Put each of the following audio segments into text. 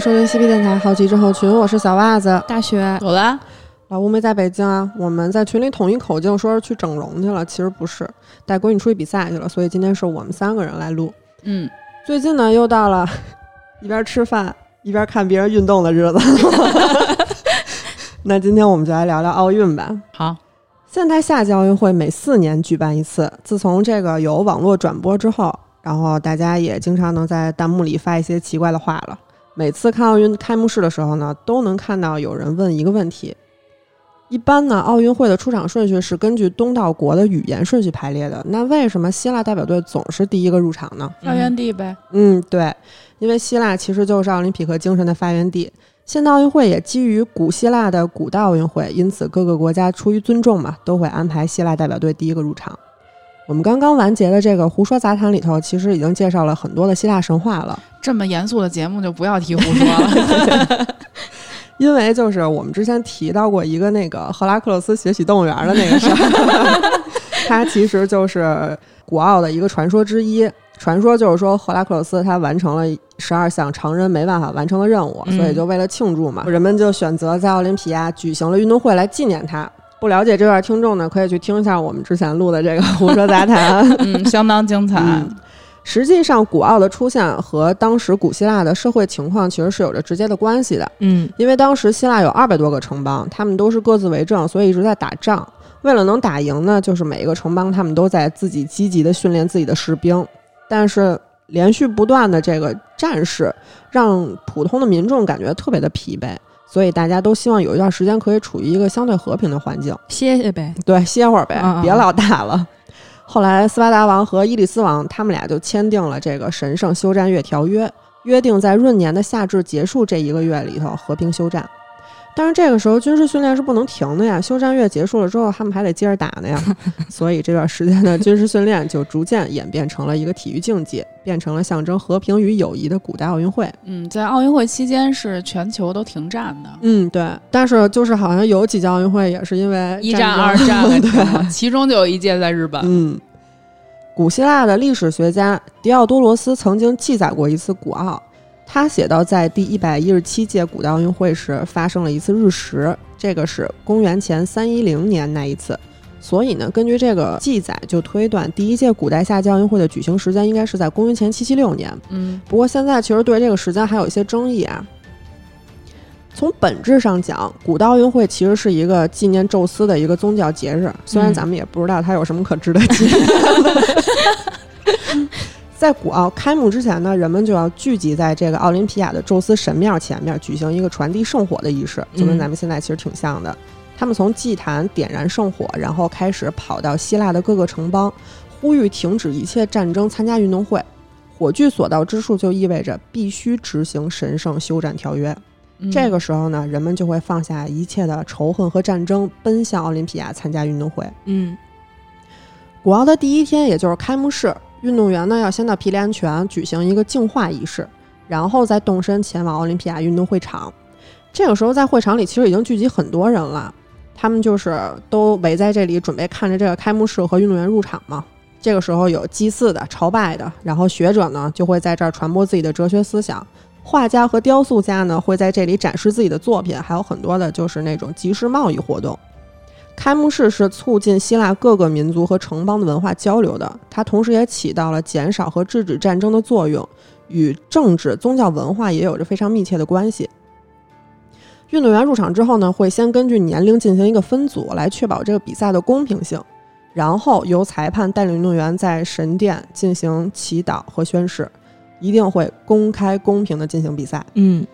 迎收听西皮电台好奇症候群，我是小袜子。大学走了，老吴没在北京啊，我们在群里统一口径说是去整容去了，其实不是，带闺女出去比赛去了，所以今天是我们三个人来录。嗯，最近呢，又到了一边吃饭一边看别人运动的日子。那今天我们就来聊聊奥运吧。好，现代夏季奥运会每四年举办一次，自从这个有网络转播之后，然后大家也经常能在弹幕里发一些奇怪的话了。每次看奥运开幕式的时候呢，都能看到有人问一个问题。一般呢，奥运会的出场顺序是根据东道国的语言顺序排列的。那为什么希腊代表队总是第一个入场呢？发源地呗。嗯，对，因为希腊其实就是奥林匹克精神的发源地。现代奥运会也基于古希腊的古代奥运会，因此各个国家出于尊重嘛，都会安排希腊代表队第一个入场。我们刚刚完结的这个胡说杂谈里头，其实已经介绍了很多的希腊神话了。这么严肃的节目就不要提胡说了。因为就是我们之前提到过一个那个赫拉克勒斯学习动物园的那个事儿，它其实就是古奥的一个传说之一。传说就是说赫拉克勒斯他完成了十二项常人没办法完成的任务，嗯所以就为了庆祝嘛，人们就选择在奥林匹亚举行了运动会来纪念他。不了解这段听众呢，可以去听一下我们之前录的这个 胡说杂谈。嗯，相当精彩。嗯实际上，古奥的出现和当时古希腊的社会情况其实是有着直接的关系的。嗯，因为当时希腊有二百多个城邦，他们都是各自为政，所以一直在打仗。为了能打赢呢，就是每一个城邦他们都在自己积极的训练自己的士兵。但是连续不断的这个战事，让普通的民众感觉特别的疲惫，所以大家都希望有一段时间可以处于一个相对和平的环境。歇歇呗。对，歇会儿呗，嗯嗯别老打了。后来，斯巴达王和伊利斯王他们俩就签订了这个神圣休战月条约，约定在闰年的夏至结束这一个月里头和平休战。但是这个时候军事训练是不能停的呀，休战月结束了之后，他们还得接着打呢呀。所以这段时间的军事训练就逐渐演变成了一个体育竞技，变成了象征和平与友谊的古代奥运会。嗯，在奥运会期间是全球都停战的，嗯，对。但是就是好像有几届奥运会也是因为一战、二战对，其中就有一届在日本。嗯，古希腊的历史学家狄奥多罗斯曾经记载过一次古奥，他写到，在第一百一十七届古代奥运会时发生了一次日食，这个是公元前三一零年那一次。所以呢，根据这个记载，就推断第一届古代夏季奥运会的举行时间应该是在公元前七七六年。嗯不过现在其实对这个时间还有一些争议啊。从本质上讲，古代奥运会其实是一个纪念宙斯的一个宗教节日，虽然嗯咱们也不知道它有什么可值得纪念的。在古奥开幕之前呢，人们就要聚集在这个奥林匹亚的宙斯神庙前面，举行一个传递圣火的仪式，就跟嗯咱们现在其实挺像的。他们从祭坛点燃圣火，然后开始跑到希腊的各个城邦，呼吁停止一切战争，参加运动会。火炬所到之处，就意味着必须执行神圣休战条约。嗯这个时候呢，人们就会放下一切的仇恨和战争，奔向奥林匹亚参加运动会。嗯古奥的第一天，也就是开幕式，运动员呢要先到皮利安泉举行一个净化仪式，然后再动身前往奥林匹亚运动会场。这个时候，在会场里其实已经聚集很多人了，他们就是都围在这里，准备看着这个开幕式和运动员入场嘛。这个时候有祭祀的、朝拜的，然后学者呢就会在这儿传播自己的哲学思想，画家和雕塑家呢会在这里展示自己的作品，还有很多的就是那种集市贸易活动。开幕式是促进希腊各个民族和城邦的文化交流的，它同时也起到了减少和制止战争的作用，与政治、宗教、文化也有着非常密切的关系。运动员入场之后呢，会先根据年龄进行一个分组，来确保这个比赛的公平性，然后由裁判带领运动员在神殿进行祈祷和宣誓，一定会公开公平的进行比赛。嗯，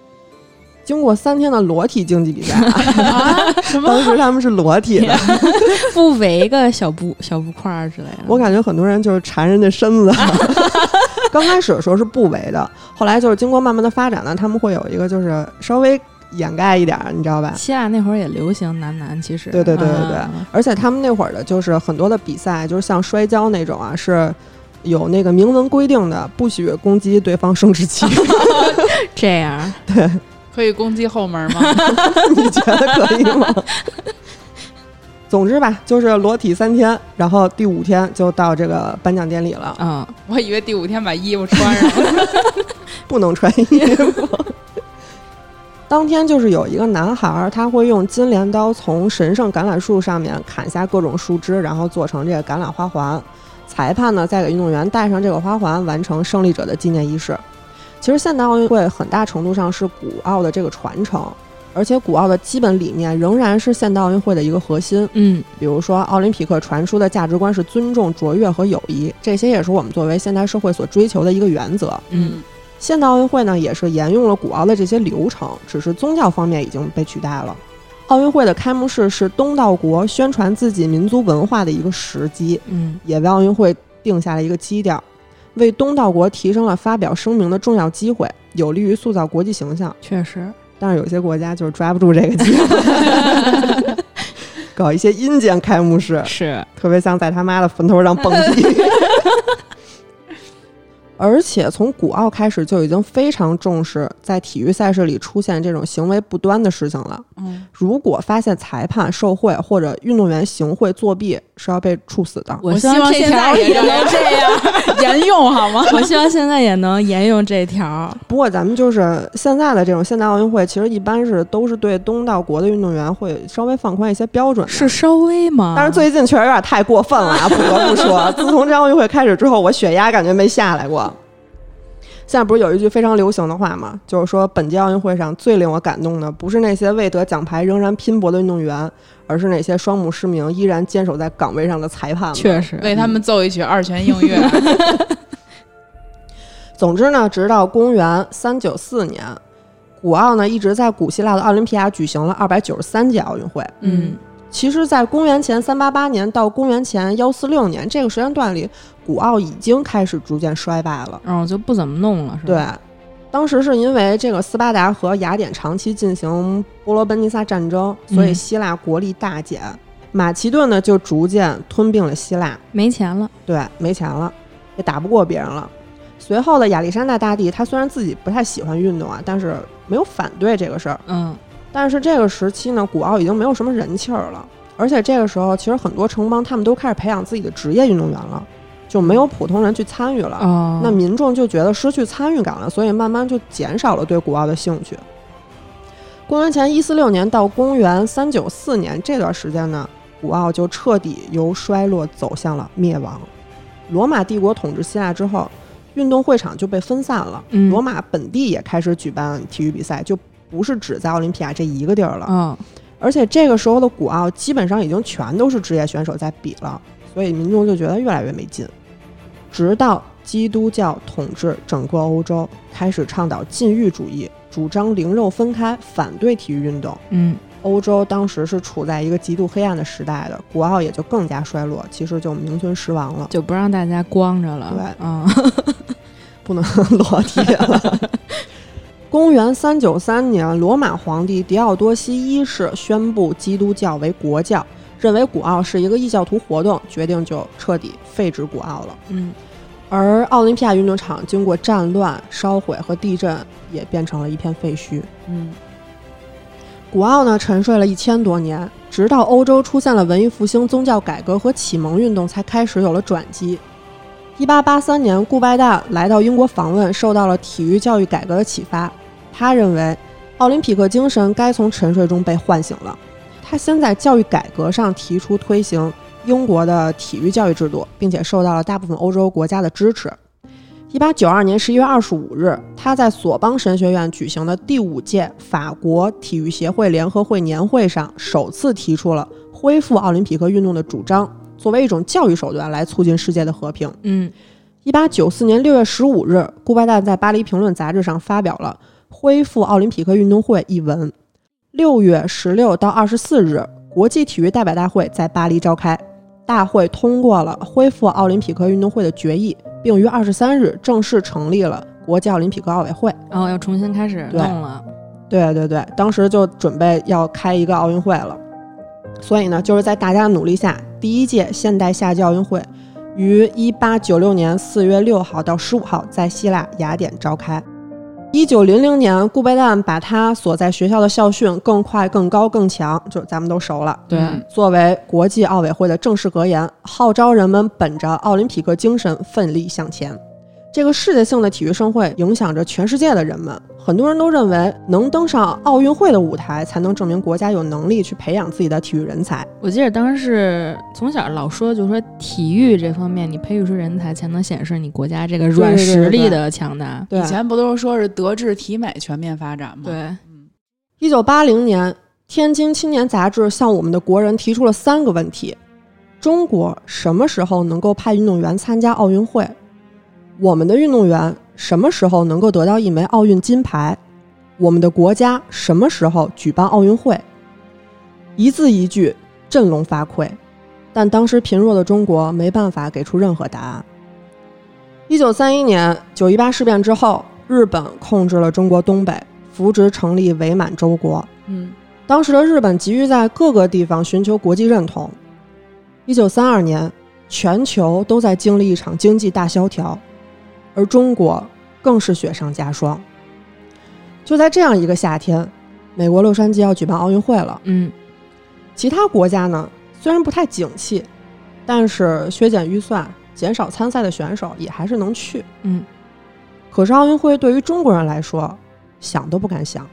经过三天的裸体竞技比赛啊，啊，什么？当时他们是裸体的，不围个小布小布块儿之类的。我感觉很多人就是缠人家身子。刚开始的时候是不围的，后来就是经过慢慢的发展呢，他们会有一个就是稍微掩盖一点儿，你知道吧？希腊那会儿也流行男男，其实对对对对对啊而且他们那会儿的就是很多的比赛，就是像摔跤那种啊，是有那个明文规定的，不许攻击对方生殖器。这样。可以攻击后门吗？你觉得可以吗？总之吧，就是裸体三天，然后第五天就到这个颁奖典礼了，嗯，我以为第五天把衣服穿上了。不能穿衣服。当天就是有一个男孩儿，他会用金镰刀从神圣橄榄树上面砍下各种树枝，然后做成这个橄榄花环。裁判呢，再给运动员戴上这个花环，完成胜利者的纪念仪式。其实现代奥运会很大程度上是古奥的这个传承，而且古奥的基本理念仍然是现代奥运会的一个核心。嗯，比如说，奥林匹克传输的价值观是尊重、卓越和友谊，这些也是我们作为现代社会所追求的一个原则。嗯，现代奥运会呢，也是沿用了古奥的这些流程，只是宗教方面已经被取代了。奥运会的开幕式是东道国宣传自己民族文化的一个时机，嗯，也为奥运会定下了一个基调，为东道国提升了发表声明的重要机会，有利于塑造国际形象。确实，但是有些国家就是抓不住这个机会，搞一些阴间开幕式，是，特别像在他妈的坟头上蹦迪。而且从古奥开始就已经非常重视在体育赛事里出现这种行为不端的事情了。嗯，如果发现裁判受贿或者运动员行贿作弊，是要被处死的。我希望这现在也条也能能这样，沿用好吗？我希望现在也能沿用这条。不过咱们就是现在的这种现代奥运会，其实一般是都是对东道国的运动员会稍微放宽一些标准。是稍微吗？但是最近确实有点太过分了啊，不得不说，自从这奥运会开始之后，我血压感觉没下来过。现在不是有一句非常流行的话吗？就是说，本届奥运会上最令我感动的，不是那些未得奖牌仍然拼搏的运动员，而是那些双目失明依然坚守在岗位上的裁判们。确实，为他们奏一曲二泉映月。总之呢，直到公元三九四年，古奥呢一直在古希腊的奥林匹亚举行了二百九十三届奥运会。嗯，其实，在公元前三八八年到公元前幺四六年这个时间段里，古奥已经开始逐渐衰败了。然后就不怎么弄了，是吧？对，当时是因为这个斯巴达和雅典长期进行波罗奔尼撒战争，所以嗯希腊国力大减。马其顿呢就逐渐吞并了希腊，没钱了，对，没钱了，也打不过别人了。随后的亚历山大大帝，他虽然自己不太喜欢运动啊，但是没有反对这个事儿。嗯，但是这个时期呢，古奥已经没有什么人气儿了，而且这个时候其实很多城邦他们都开始培养自己的职业运动员了，就没有普通人去参与了。哦，那民众就觉得失去参与感了，所以慢慢就减少了对古奥的兴趣。公元前一四六年到公元三九四年这段时间呢，古奥就彻底由衰落走向了灭亡。罗马帝国统治希腊之后，运动会场就被分散了，嗯罗马本地也开始举办体育比赛，就不是只在奥林匹亚这一个地儿了。嗯，而且这个时候的古奥基本上已经全都是职业选手在比了，所以民众就觉得越来越没劲。直到基督教统治整个欧洲，开始倡导禁欲主义，主张灵肉分开，反对体育运动。嗯，欧洲当时是处在一个极度黑暗的时代的，古奥也就更加衰落，其实就名存实亡了，就不让大家光着了，对嗯，不能裸体了。公元三九三年，罗马皇帝狄奥多西一世宣布基督教为国教，认为古奥是一个异教徒活动，决定就彻底废止古奥了。嗯，而奥林匹亚运动场经过战乱、烧毁和地震，也变成了一片废墟。嗯，古奥呢沉睡了一千多年，直到欧洲出现了文艺复兴、宗教改革和启蒙运动，才开始有了转机。一八八三年，顾拜旦来到英国访问，受到了体育教育改革的启发。他认为，奥林匹克精神该从沉睡中被唤醒了。他先在教育改革上提出推行英国的体育教育制度，并且受到了大部分欧洲国家的支持。一八九二年十一月二十五日，他在索邦神学院举行的第五届法国体育协会联合会年会上，首次提出了恢复奥林匹克运动的主张，作为一种教育手段来促进世界的和平。嗯，一八九四年六月十五日，顾拜旦在《巴黎评论》杂志上发表了《恢复奥林匹克运动会》一文。六月十六到二十四日，国际体育代表大会在巴黎召开，大会通过了恢复奥林匹克运动会的决议，并于二十三日正式成立了国际奥林匹克奥委会。然后要重新开始对弄了，对对对，当时就准备要开一个奥运会了，所以呢，就是在大家的努力下，第一届现代夏季奥运会于一八九六年四月六号到十五号在希腊雅典召开。一九零零年，顾拜旦把他所在学校的校训“更快、更高、更强”，就咱们都熟了，对，嗯作为国际奥委会的正式格言，号召人们本着奥林匹克精神奋力向前。这个世界性的体育盛会影响着全世界的人们，很多人都认为能登上奥运会的舞台，才能证明国家有能力去培养自己的体育人才。我记得当时是从小老说，就是说体育这方面，你培育出人才，才能显示你国家这个软实力的强大。对以，前不都是说是德智体美全面发展吗？，对，一九八零年，《天津青年》杂志向我们的国人提出了三个问题：中国什么时候能够派运动员参加奥运会？我们的运动员什么时候能够得到一枚奥运金牌？我们的国家什么时候举办奥运会？一字一句，振聋发聩。但当时贫弱的中国没办法给出任何答案。一九三一年九一八事变之后，日本控制了中国东北，扶植成立伪满洲国。嗯，当时的日本急于在各个地方寻求国际认同。一九三二年，全球都在经历一场经济大萧条，而中国更是雪上加霜。就在这样一个夏天，美国洛杉矶要举办奥运会了。嗯，其他国家呢，虽然不太景气，但是削减预算、减少参赛的选手也还是能去。嗯，可是奥运会对于中国人来说，想都不敢想。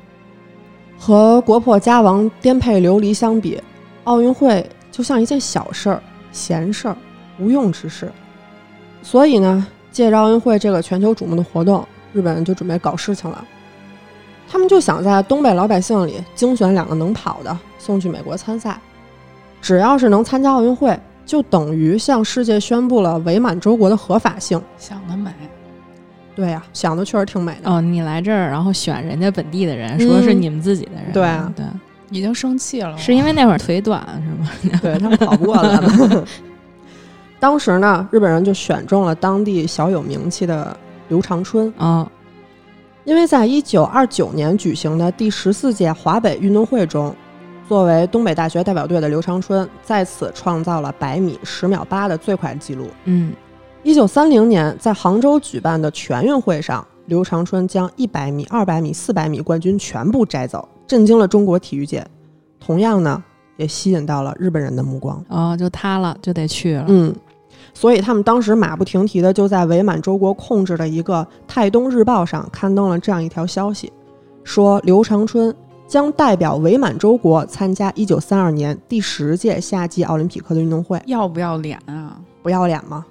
和国破家亡、颠沛流离相比，奥运会就像一件小事儿、闲事儿、无用之事。所以呢，借着奥运会这个全球瞩目的活动，日本人就准备搞事情了。他们就想在东北老百姓里精选两个能跑的，送去美国参赛。只要是能参加奥运会，就等于向世界宣布了伪满洲国的合法性。想得美。对呀、想的确实挺美的。哦，你来这儿，然后选人家本地的人，说是嗯你们自己的人，对啊对，已经生气了，是因为那会儿腿短是吗？对他们跑不过来了。当时呢，日本人就选中了当地小有名气的刘长春，啊，因为在一九二九年举行的第十四届华北运动会中，作为东北大学代表队的刘长春在此创造了百米十秒八的最快纪录。嗯，一九三零年在杭州举办的全运会上，刘长春将一百米、二百米、四百米冠军全部摘走，震惊了中国体育界。同样呢，也吸引到了日本人的目光。哦，就他了，就得去了。嗯，所以他们当时马不停蹄的就在伪满洲国控制的一个《泰东日报》上刊登了这样一条消息，说刘长春将代表伪满洲国参加1932年第十届夏季奥林匹克的运动会。要不要脸啊？不要脸吗？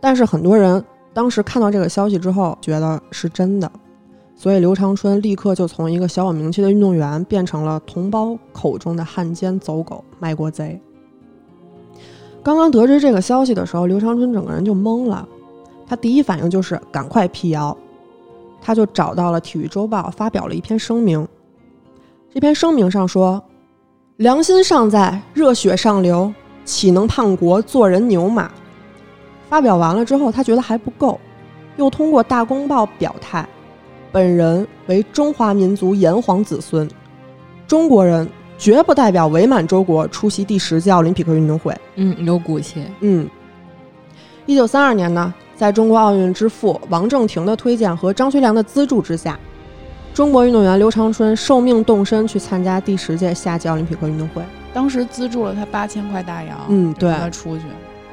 但是很多人当时看到这个消息之后，觉得是真的，所以刘长春立刻就从一个小有名气的运动员变成了同胞口中的汉奸、走狗、卖国贼。刚刚得知这个消息的时候，刘长春整个人就懵了，他第一反应就是赶快辟谣，他就找到了《体育周报》，发表了一篇声明。这篇声明上说：“良心尚在，热血上流，岂能叛国做人牛马？”发表完了之后，他觉得还不够，又通过《大公报》表态：“本人为中华民族炎黄子孙，中国人绝不代表伪满洲国出席第十届奥林匹克运动会。”嗯，有骨气。嗯，一九三二年呢，在中国奥运之父王正廷的推荐和张学良的资助之下，中国运动员刘长春受命动身去参加第十届夏季奥林匹克运动会。当时资助了他八千块大洋，嗯对让他出去。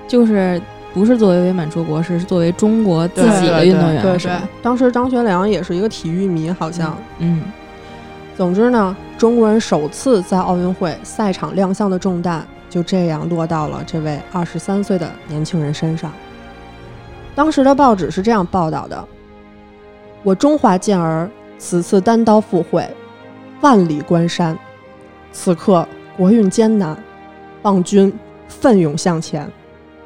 就是不是作为伪满洲国，是作为中国自己的运动员，对？当时张学良也是一个体育迷，好像。嗯，总之呢，中国人首次在奥运会赛场亮相的重担就这样落到了这位二十三岁的年轻人身上。当时的报纸是这样报道的：“我中华健儿此次单刀赴会，万里关山，此刻国运艰难，望君奋勇向前，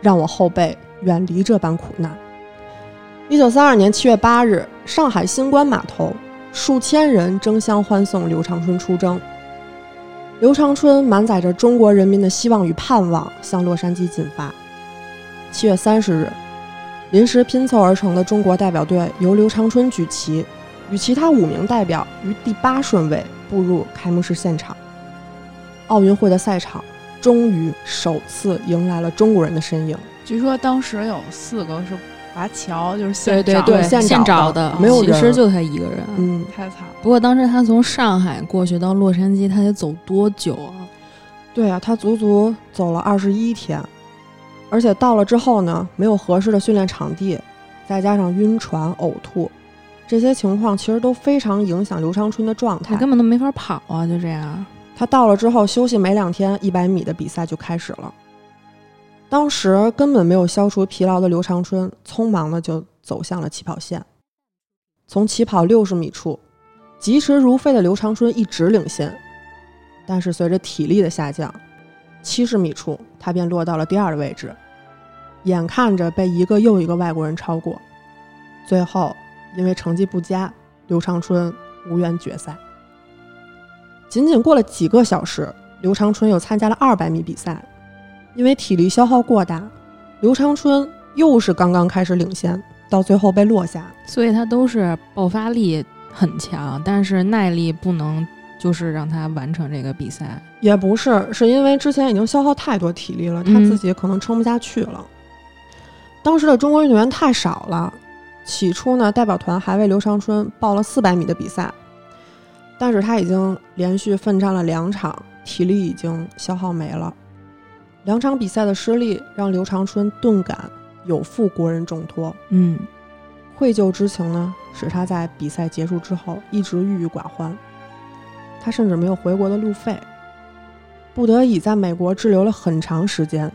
让我后辈远离这般苦难。”一九三二年七月八日，上海新关码头。数千人争相欢送刘长春出征。刘长春满载着中国人民的希望与盼望，向洛杉矶进发。七月三十日，临时拼凑而成的中国代表队由刘长春举旗，与其他五名代表于第八顺位步入开幕式现场。奥运会的赛场终于首次迎来了中国人的身影。据说当时有四个是华侨就是对现找对对，现现找的的，没有人其实就他一个人。嗯，太惨了。不过当时他从上海过去到洛杉矶，他得走多久啊？对啊，他足足走了二十一天，而且到了之后呢，没有合适的训练场地，再加上晕船、呕吐，这些情况其实都非常影响刘长春的状态。他根本都没法跑啊！就这样，他到了之后休息没两天，一百米的比赛就开始了。当时根本没有消除疲劳的刘长春，匆忙的就走向了起跑线。从起跑六十米处，疾驰如飞的刘长春一直领先，但是随着体力的下降，七十米处他便落到了第二的位置，眼看着被一个又一个外国人超过，最后因为成绩不佳，刘长春无缘决赛。仅仅过了几个小时，刘长春又参加了二百米比赛。因为体力消耗过大，刘长春又是刚刚开始领先，到最后被落下。所以他都是爆发力很强，但是耐力不能就是让他完成这个比赛。也不是，是因为之前已经消耗太多体力了，他嗯自己可能撑不下去了。当时的中国运动员太少了，起初呢，代表团还为刘长春报了四百米的比赛，但是他已经连续奋战了两场，体力已经消耗没了。两场比赛的失利让刘长春顿感有负国人重托，嗯，愧疚之情呢，使他在比赛结束之后一直郁郁寡欢。他甚至没有回国的路费，不得已在美国滞留了很长时间，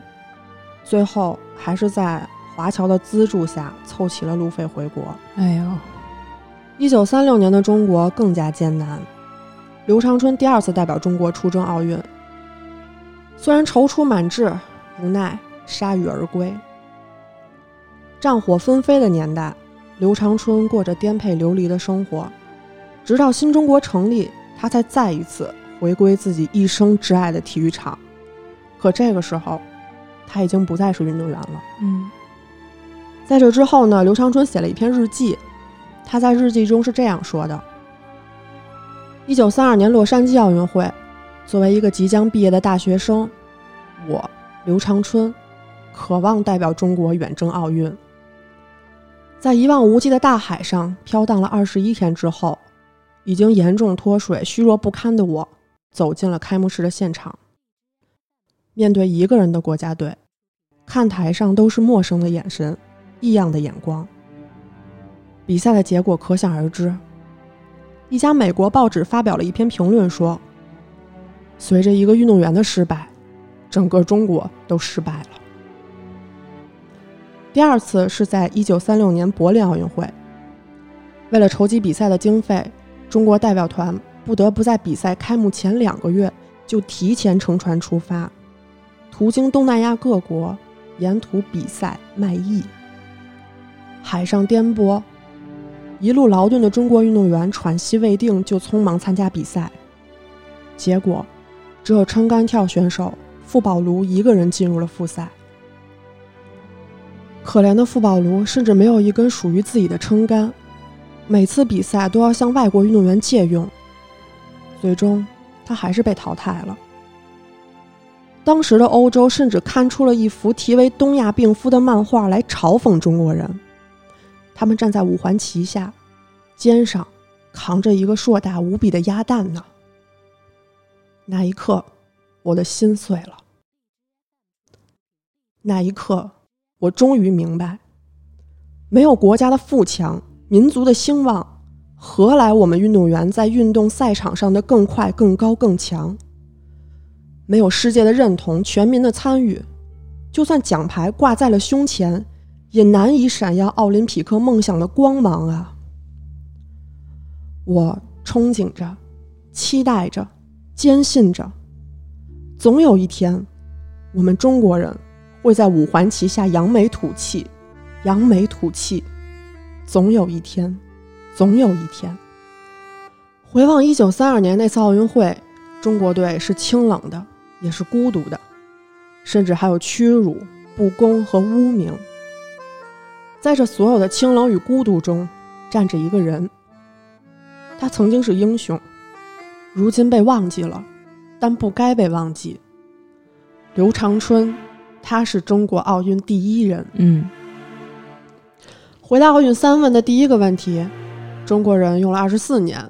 最后还是在华侨的资助下凑齐了路费回国。哎呦，一九三六年的中国更加艰难，刘长春第二次代表中国出征奥运，虽然踌躇满志，无奈铩羽而归。战火纷飞的年代，刘长春过着颠沛流离的生活，直到新中国成立，他才再一次回归自己一生挚爱的体育场。可这个时候，他已经不再是运动员了。嗯在这之后呢，刘长春写了一篇日记，他在日记中是这样说的：一九三二年洛杉矶奥运会，作为一个即将毕业的大学生，我刘长春渴望代表中国远征奥运。在一望无际的大海上飘荡了二十一天之后，已经严重脱水、虚弱不堪的我，走进了开幕式的现场。面对一个人的国家队，看台上都是陌生的眼神。异样的眼光。比赛的结果可想而知。一家美国报纸发表了一篇评论说：“随着一个运动员的失败，整个中国都失败了。”第二次是在1936年柏林奥运会，为了筹集比赛的经费，中国代表团不得不在比赛开幕前两个月就提前乘船出发，途经东南亚各国，沿途比赛卖艺。海上颠簸，一路劳顿的中国运动员喘息未定，就匆忙参加比赛。结果，只有撑杆跳选手傅宝卢一个人进入了复赛。可怜的傅宝卢甚至没有一根属于自己的撑杆，每次比赛都要向外国运动员借用。最终，他还是被淘汰了。当时的欧洲甚至刊出了一幅题为《东亚病夫》的漫画来嘲讽中国人。他们站在五环旗下，肩上扛着一个硕大无比的鸭蛋呢。那一刻，我的心碎了。那一刻，我终于明白，没有国家的富强，民族的兴旺，何来我们运动员在运动赛场上的更快、更高、更强？没有世界的认同，全民的参与，就算奖牌挂在了胸前。也难以闪耀奥林匹克梦想的光芒啊！我憧憬着，期待着，坚信着，总有一天，我们中国人会在五环旗下扬眉吐气，扬眉吐气。总有一天，总有一天。回望一九三二年那次奥运会，中国队是清冷的，也是孤独的，甚至还有屈辱、不公和污名。在这所有的清冷与孤独中，站着一个人。他曾经是英雄，如今被忘记了，但不该被忘记。刘长春，他是中国奥运第一人。嗯，回答奥运三问的第一个问题，中国人用了二十四年。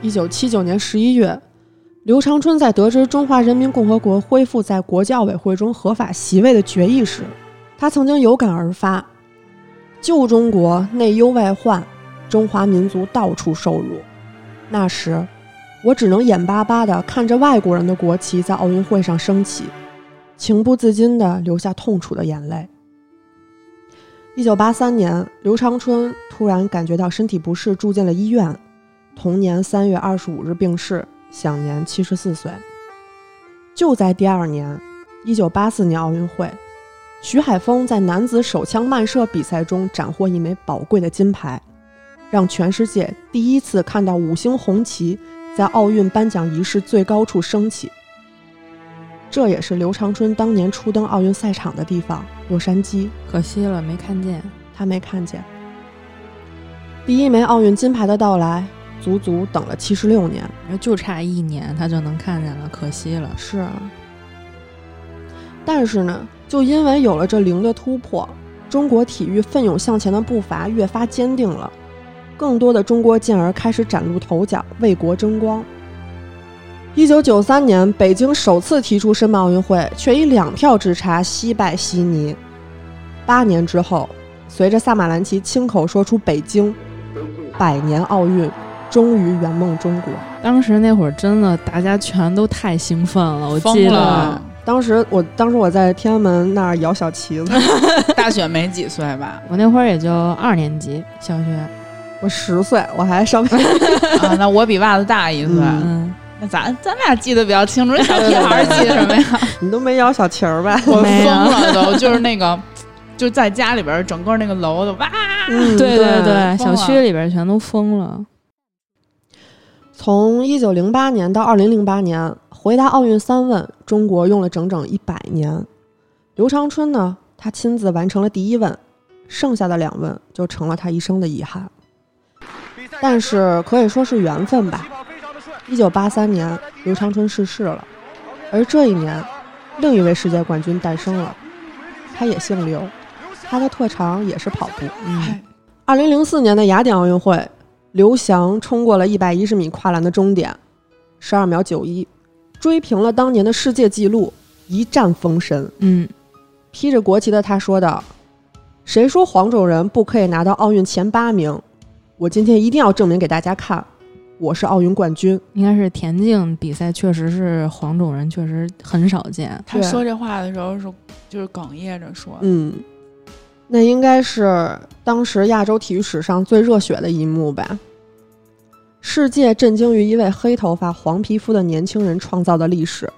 一九七九年十一月，刘长春在得知中华人民共和国恢复在国际奥委会中合法席位的决议时，他曾经有感而发：旧中国内忧外患，中华民族到处受辱。那时，我只能眼巴巴地看着外国人的国旗在奥运会上升起，情不自禁地流下痛楚的眼泪。一九八三年，刘长春突然感觉到身体不适，住进了医院。同年三月二十五日病逝，享年七十四岁。就在第二年，一九八四年奥运会，徐海峰在男子手枪慢射比赛中斩获一枚宝贵的金牌，让全世界第一次看到五星红旗在奥运颁奖仪式最高处升起。这也是刘长春当年初登奥运赛场的地方——洛杉矶。可惜了，没看见。他没看见第一枚奥运金牌的到来。足足等了七十六年，就差一年他就能看见了，可惜了。是啊，但是呢，就因为有了这零的突破，中国体育奋勇向前的步伐越发坚定了，更多的中国健儿开始崭露头角，为国争光。一九九三年，北京首次提出申办奥运会，却以两票之差惜败悉尼。八年之后，随着萨马兰奇亲口说出“北京百年奥运”。终于圆梦中国！当时那会儿真的大家全都太兴奋了，我记得当时我当时我在天安门那儿摇小旗子。大雪没几岁吧？我那会儿也就二年级小学，我十岁，我还上 啊，那我比袜子大一岁。嗯，那咱咱俩记得比较清楚，小屁孩记得什么呀？你都没摇小旗儿吧？我疯了都，就是那个就在家里边，整个那个楼都哇！嗯对对对，小区里边全都疯了。从一九零八年到二零零八年，回答奥运三问，中国用了整整一百年。刘长春呢，他亲自完成了第一问，剩下的两问就成了他一生的遗憾。但是可以说是缘分吧。一九八三年，刘长春逝世了，而这一年，另一位世界冠军诞生了，他也姓刘，他的特长也是跑步。嗯，二零零四年的雅典奥运会。刘翔冲过了一百一十米跨栏的终点，十二秒九一，追平了当年的世界纪录，一战封神。嗯，披着国旗的他说道：“谁说黄种人不可以拿到奥运前八名？我今天一定要证明给大家看，我是奥运冠军。”应该是田径比赛，确实是黄种人确实很少见。他说这话的时候是就是哽咽着说：“嗯。”那应该是当时亚洲体育史上最热血的一幕吧。世界震惊于一位黑头发、黄皮肤的年轻人创造的历史，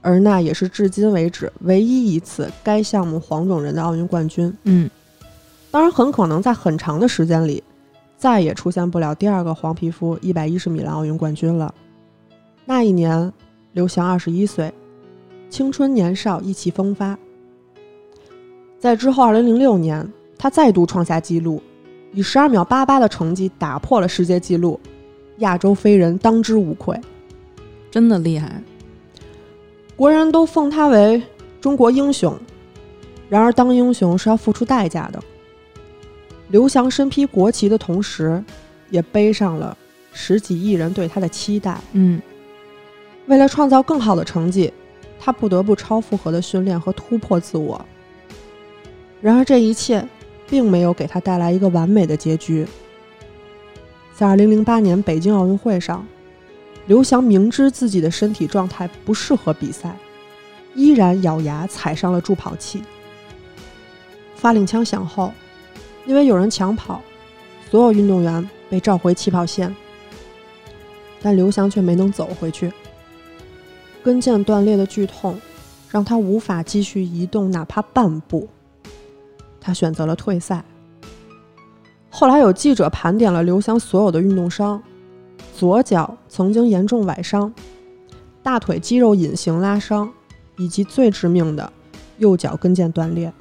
而那也是至今为止唯一一次该项目黄种人的奥运冠军。嗯，当然，很可能在很长的时间里，再也出现不了第二个黄皮肤一百一十米栏奥运冠军了。那一年，刘翔二十一岁，青春年少，意气风发。在之后，二零零六年，他再度创下纪录，以十二秒八八的成绩打破了世界纪录，亚洲飞人当之无愧，真的厉害。国人都奉他为中国英雄，然而当英雄是要付出代价的。刘翔身披国旗的同时，也背上了十几亿人对他的期待。嗯，为了创造更好的成绩，他不得不超负荷的训练和突破自我。然而，这一切并没有给他带来一个完美的结局。在2008年北京奥运会上，刘翔明知自己的身体状态不适合比赛，依然咬牙踩上了助跑器。发令枪响后，因为有人抢跑，所有运动员被召回起跑线，但刘翔却没能走回去。跟腱断裂的剧痛让他无法继续移动，哪怕半步。他选择了退赛。后来有记者盘点了刘翔所有的运动伤：左脚曾经严重崴伤，大腿肌肉隐形拉伤，以及最致命的右脚跟腱断裂。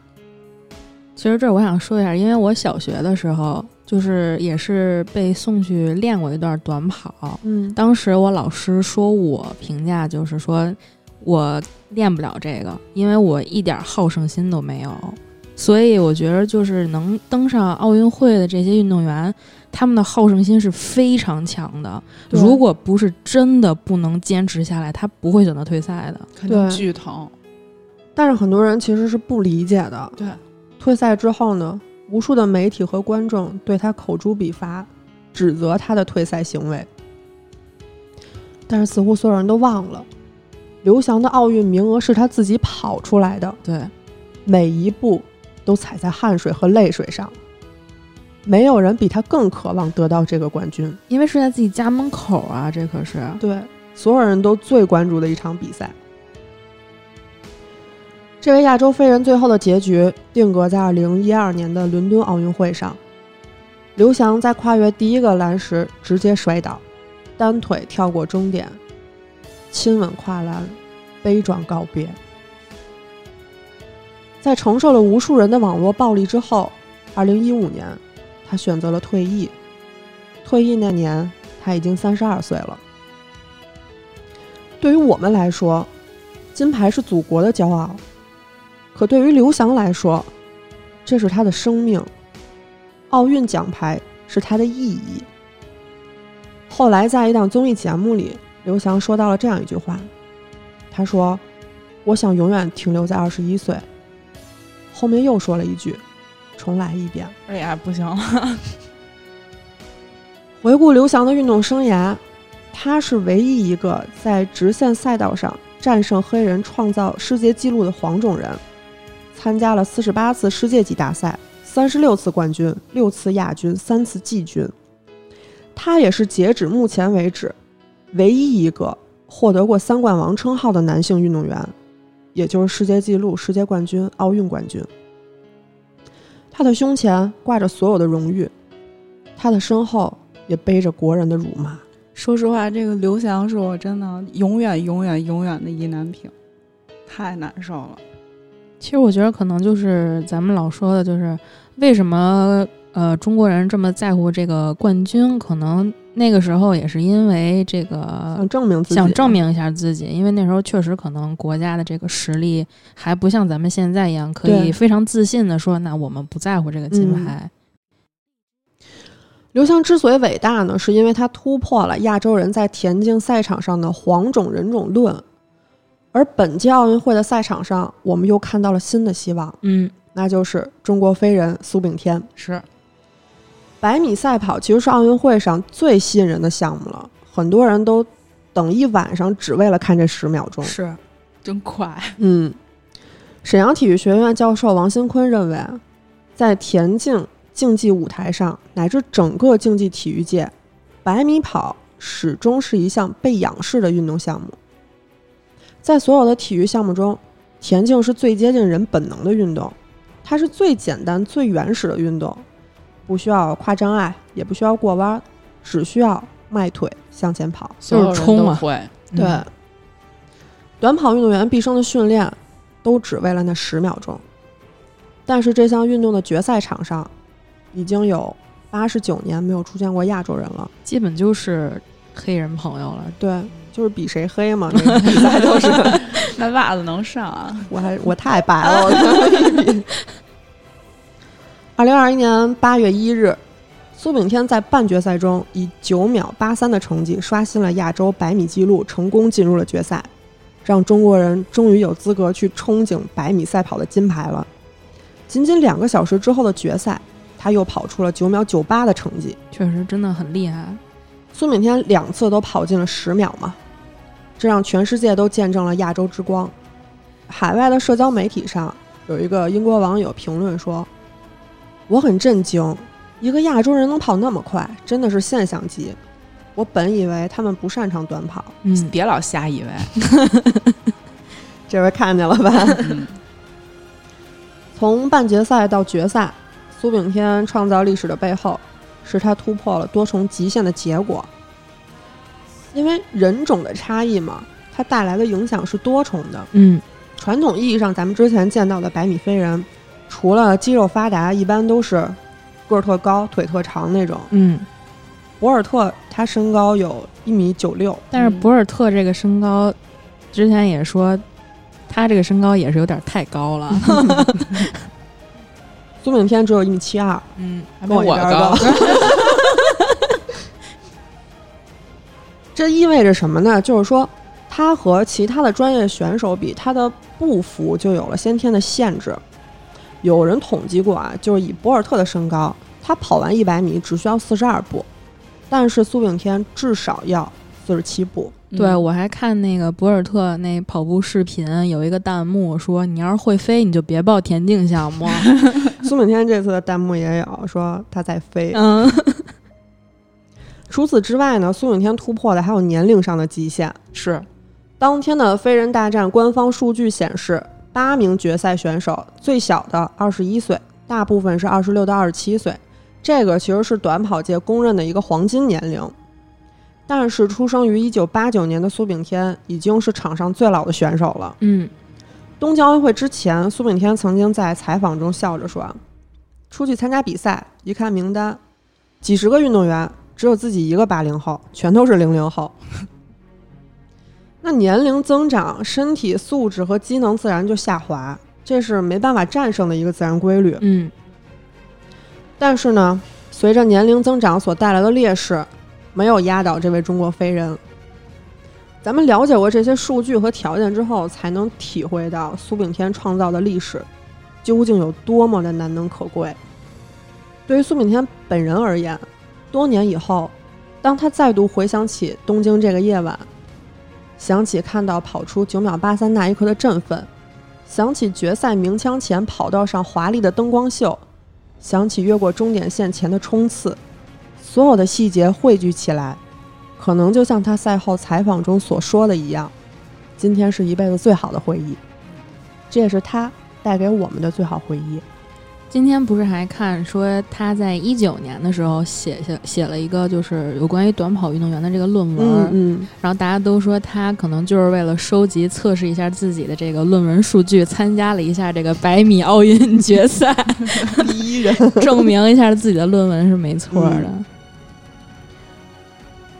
其实这我想说一下，因为我小学的时候就是也是被送去练过一段短跑。嗯，当时我老师说我评价就是说我练不了这个，因为我一点好胜心都没有。所以我觉得就是能登上奥运会的这些运动员，他们的好胜心是非常强的。如果不是真的不能坚持下来，他不会选择退赛的。肯定对巨疼。但是很多人其实是不理解的。对，退赛之后呢，无数的媒体和观众对他口诛笔伐，指责他的退赛行为。但是似乎所有人都忘了，刘翔的奥运名额是他自己跑出来的，对，每一步都踩在汗水和泪水上。没有人比他更渴望得到这个冠军。因为是在自己家门口啊，这可是。对，所有人都最关注的一场比赛。这位亚洲飞人最后的结局定格在2012年的伦敦奥运会上，刘翔在跨越第一个栏时直接摔倒，单腿跳过终点，亲吻跨栏，悲壮告别。在承受了无数人的网络暴力之后，2015年，他选择了退役。退役那年，他已经三十二岁了。对于我们来说，金牌是祖国的骄傲；可对于刘翔来说，这是他的生命。奥运奖牌是他的意义。后来在一档综艺节目里，刘翔说到了这样一句话，他说：“我想永远停留在二十一岁。”后面又说了一句：“重来一遍。”哎呀，不行了，回顾刘翔的运动生涯，他是唯一一个在直线赛道上战胜黑人、创造世界纪录的黄种人。参加了四十八次世界级大赛，三十六次冠军，六次亚军，三次季军。他也是截止目前为止唯一一个获得过三冠王称号的男性运动员，也就是世界纪录、世界冠军、奥运冠军。他的胸前挂着所有的荣誉，他的身后也背着国人的辱骂。说实话，这个刘翔是我真的永远、永远、永远的意难平，太难受了。其实我觉得可能就是咱们老说的，就是为什么呃中国人这么在乎这个冠军，可能那个时候也是因为这个想证明自己，想证明一下自己，因为那时候确实可能国家的这个实力还不像咱们现在一样，可以非常自信的说，那我们不在乎这个金嗯牌。刘翔之所以伟大呢，是因为他突破了亚洲人在田径赛场上的黄种人种论，而本届奥运会的赛场上，我们又看到了新的希望，嗯，那就是中国飞人苏炳添。是，百米赛跑其实是奥运会上最吸引人的项目了，很多人都等一晚上只为了看这十秒钟。是，真快。嗯，沈阳体育学院教授王新坤认为，在田径竞技舞台上，乃至整个竞技体育界，百米跑始终是一项被仰视的运动项目。在所有的体育项目中，田径是最接近人本能的运动，它是最简单、最原始的运动，不需要跨障碍，也不需要过弯，只需要迈腿向前跑。就是冲啊对，短跑运动员毕生的训练都只为了那十秒钟。但是这项运动的决赛场上，已经有八十九年没有出现过亚洲人了。基本就是黑人朋友了。对，就是比谁黑嘛，那个比赛都是。那袜子能上啊？我还我太白了，我。二零二一年八月一日，苏炳添在半决赛中以九秒八三的成绩刷新了亚洲百米纪录，成功进入了决赛，让中国人终于有资格去憧憬百米赛跑的金牌了。仅仅两个小时之后的决赛，他又跑出了九秒九八的成绩。确实真的很厉害。苏炳添两次都跑进了十秒嘛，这让全世界都见证了亚洲之光。海外的社交媒体上有一个英国网友评论说：“我很震惊，一个亚洲人能跑那么快，真的是现象级。我本以为他们不擅长短跑，嗯，别老瞎以为。这回看见了吧？”嗯，从半决赛到决赛，苏炳添创造历史的背后，是他突破了多重极限的结果。因为人种的差异嘛，它带来的影响是多重的。嗯，传统意义上，咱们之前见到的百米飞人，除了肌肉发达，一般都是个儿特高、腿特长那种。嗯，博尔特他身高有一米九六，但是博尔特这个身高，之前也说他这个身高也是有点太高了。苏炳添只有一米七二，嗯，还跟我高 这意味着什么呢？就是说，他和其他的专业选手比，他的步幅就有了先天的限制。有人统计过啊，就是以博尔特的身高，他跑完一百米只需要四十二步，但是苏炳添至少要四十七步。对，我还看那个博尔特那跑步视频，有一个弹幕说：“你要是会飞，你就别报田径项目。苏炳添这次的弹幕也有说他在”飞。嗯，除此之外呢，苏炳添突破的还有年龄上的极限。是当天的飞人大战官方数据显示，八名决赛选手，最小的二十一岁，大部分是二十六到二十七岁，这个其实是短跑界公认的一个黄金年龄。但是，出生于一九八九年的苏炳添已经是场上最老的选手了。嗯，东京奥运会之前，苏炳添曾经在采访中笑着说：“出去参加比赛，一看名单，几十个运动员，只有自己一个八零后，全都是零零后。那年龄增长，身体素质和机能自然就下滑，这是没办法战胜的一个自然规律。嗯，但是呢，随着年龄增长所带来的劣势，没有压倒这位中国飞人。咱们了解过这些数据和条件之后，才能体会到苏炳添创造的历史究竟有多么的难能可贵。对于苏炳添本人而言，多年以后，当他再度回想起东京这个夜晚，想起看到跑出九秒八三那一刻的振奋，想起决赛鸣枪前跑道上华丽的灯光秀，想起越过终点线前的冲刺，所有的细节汇聚起来，可能就像他赛后采访中所说的一样，今天是一辈子最好的回忆，这也是他带给我们的最好回忆。今天不是还看说他在一九年的时候写下写了一个就是有关于短跑运动员的这个论文，嗯嗯，然后大家都说他可能就是为了收集测试一下自己的这个论文数据，参加了一下这个百米奥运决赛，第一人。证明一下自己的论文是没错的。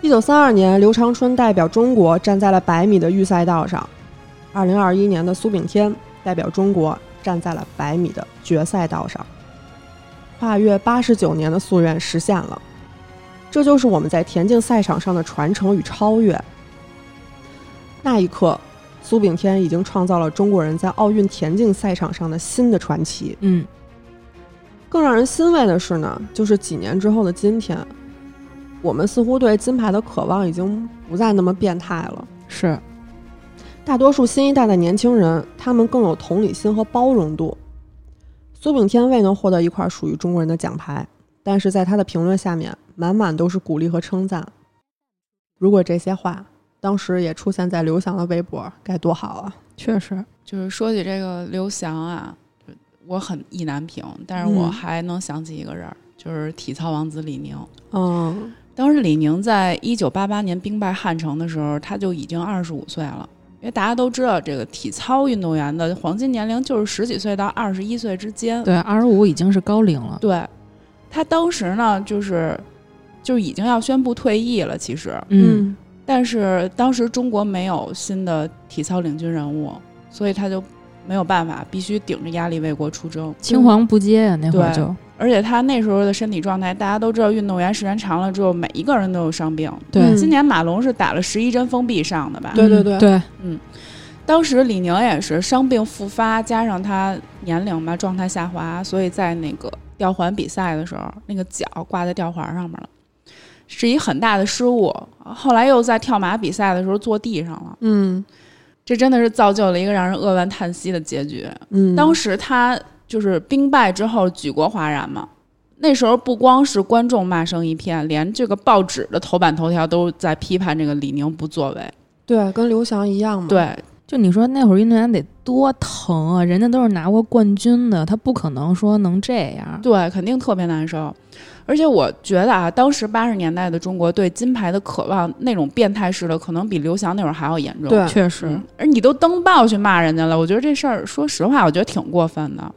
一九三二年，刘长春代表中国站在了百米的预赛道上；二零二一年的苏炳添代表中国站在了百米的决赛道上。跨越八十九年的夙愿实现了，这就是我们在田径赛场上的传承与超越。那一刻，苏炳添已经创造了中国人在奥运田径赛场上的新的传奇。嗯，更让人欣慰的是呢，就是几年之后的今天，我们似乎对金牌的渴望已经不再那么变态了。是，大多数新一代的年轻人，他们更有同理心和包容度。苏炳添未能获得一块属于中国人的奖牌，但是在他的评论下面，满满都是鼓励和称赞。如果这些话当时也出现在刘翔的微博，该多好啊！确实，就是说起这个刘翔啊，我很意难平，但是我嗯还能想起一个人儿，就是体操王子李宁。嗯当时李宁在一九八八年兵败汉城的时候，他就已经二十五岁了。因为大家都知道，这个体操运动员的黄金年龄就是十几岁到二十一岁之间。对，二十五已经是高龄了。对，他当时呢，就是就已经要宣布退役了。其实，嗯，但是当时中国没有新的体操领军人物，所以他就没有办法，必须顶着压力为国出征。青黄不接呀，那会儿对就而且他那时候的身体状态，大家都知道，运动员时间长了之后，每一个人都有伤病。对嗯今年马龙是打了十一针封闭上的吧？对对对嗯，当时李宁也是伤病复发，加上他年龄吧，状态下滑，所以在那个吊环比赛的时候，那个脚挂在吊环上面了，是一很大的失误。后来又在跳马比赛的时候坐地上了，嗯这真的是造就了一个让人扼腕叹息的结局。嗯，当时他就是兵败之后举国哗然嘛，那时候不光是观众骂声一片，连这个报纸的头版头条都在批判这个李宁不作为。对跟刘翔一样嘛。对，就你说那会儿运动员得多疼啊，人家都是拿过冠军的，他不可能说能这样。对，肯定特别难受。而且我觉得啊，当时八十年代的中国对金牌的渴望，那种变态式的，可能比刘翔那会儿还要严重。对确实，嗯，而你都登报去骂人家了，我觉得这事儿，说实话，我觉得挺过分的。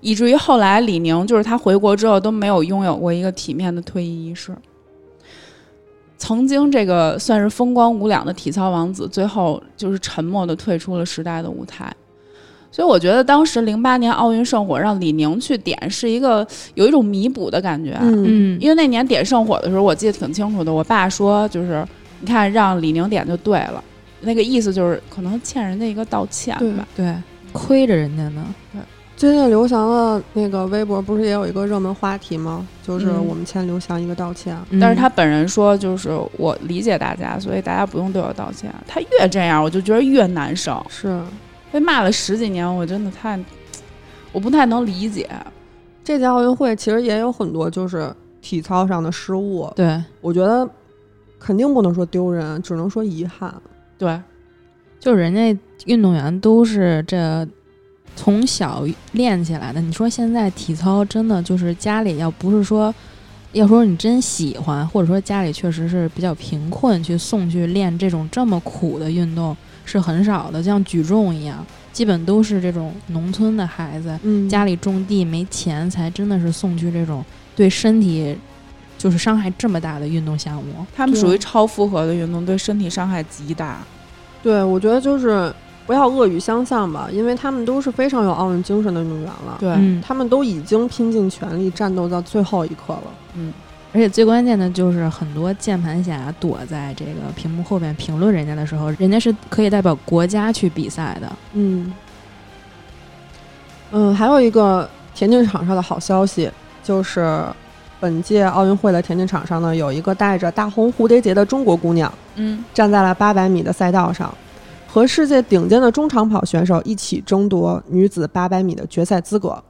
以至于后来李宁就是他回国之后都没有拥有过一个体面的退役仪式。曾经这个算是风光无两的体操王子，最后就是沉默的退出了时代的舞台。所以我觉得当时零八年奥运圣火让李宁去点，是一个有一种弥补的感觉。嗯嗯，因为那年点圣火的时候，我记得挺清楚的。我爸说，就是你看让李宁点就对了，那个意思就是可能欠人家一个道歉对吧。对，亏着人家呢。最近刘翔的那个微博不是也有一个热门话题吗？就是嗯我们欠刘翔一个道歉。但是他本人说，就是我理解大家，所以大家不用对我道歉。他越这样，我就觉得越难受。是被骂了十几年，我真的太，我不太能理解。这届奥运会其实也有很多就是体操上的失误，对，我觉得肯定不能说丢人，只能说遗憾。对，就是人家运动员都是这从小练起来的。你说现在体操真的就是家里要不是说，要说你真喜欢，或者说家里确实是比较贫困，去送去练这种这么苦的运动是很少的，像举重一样，基本都是这种农村的孩子，嗯家里种地没钱，才真的是送去这种对身体就是伤害这么大的运动项目。他们属于超负荷的运动，对身体伤害极大。对，我觉得就是不要恶语相向吧，因为他们都是非常有奥运精神的运动员了。对，嗯，他们都已经拼尽全力战斗到最后一刻了。嗯，而且最关键的就是很多键盘侠躲在这个屏幕后面评论人家的时候，人家是可以代表国家去比赛的。嗯，嗯，还有一个田径场上的好消息，就是本届奥运会的田径场上呢，有一个戴着大红蝴蝶结的中国姑娘嗯，站在了八百米的赛道上，和世界顶尖的中长跑选手一起争夺女子800米的决赛资格。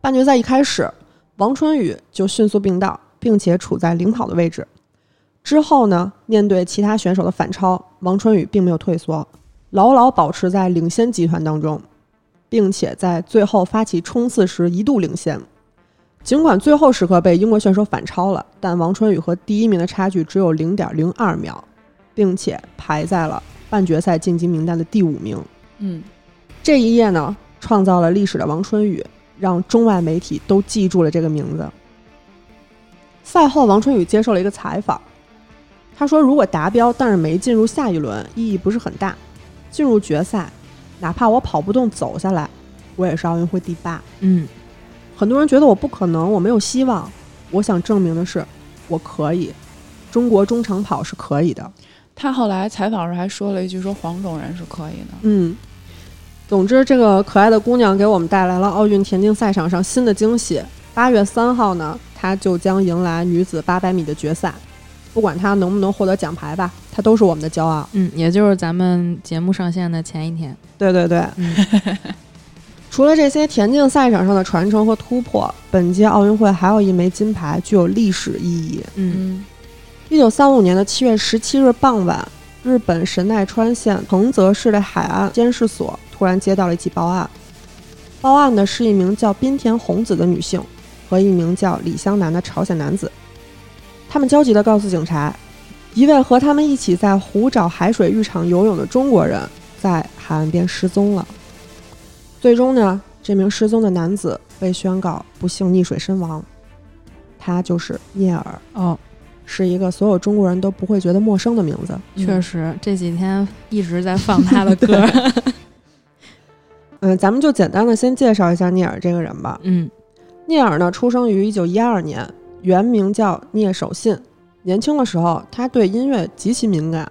半决赛一开始，王春雨就迅速并道，并且处在领跑的位置。之后呢，面对其他选手的反超，王春雨并没有退缩，牢牢保持在领先集团当中，并且在最后发起冲刺时一度领先。尽管最后时刻被英国选手反超了，但王春雨和第一名的差距只有零点零二秒，并且排在了半决赛晋级名单的第五名。嗯，这一页呢，创造了历史的王春雨，让中外媒体都记住了这个名字。赛后，王春雨接受了一个采访，他说：“如果达标，但是没进入下一轮，意义不是很大。进入决赛，哪怕我跑不动走下来，我也是奥运会第八。嗯，很多人觉得我不可能，我没有希望。我想证明的是，我可以。中国中长跑是可以的。他后来采访时还说了一句，说黄种人是可以的。嗯，总之，这个可爱的姑娘给我们带来了奥运田径赛场上新的惊喜。八月三号呢，她就将迎来女子八百米的决赛。不管她能不能获得奖牌吧，她都是我们的骄傲。嗯，也就是咱们节目上线的前一天。对对对，嗯 除了这些田径赛场上的传承和突破，本届奥运会还有一枚金牌具有历史意义。嗯嗯一九三五年的七月十七日傍晚，日本神奈川县藤泽市的海岸监视所突然接到了一起报案。报案的是一名叫滨田红子的女性和一名叫李香南的朝鲜男子。他们焦急地告诉警察，一位和他们一起在湖沼海水浴场游泳的中国人在海岸边失踪了。最终呢，这名失踪的男子被宣告不幸溺水身亡。他就是聂耳。哦，是一个所有中国人都不会觉得陌生的名字。确实这几天一直在放他的歌。嗯，咱们就简单的先介绍一下聂耳这个人吧。嗯聂耳呢，出生于一九一二年，原名叫聂守信。年轻的时候，他对音乐极其敏感，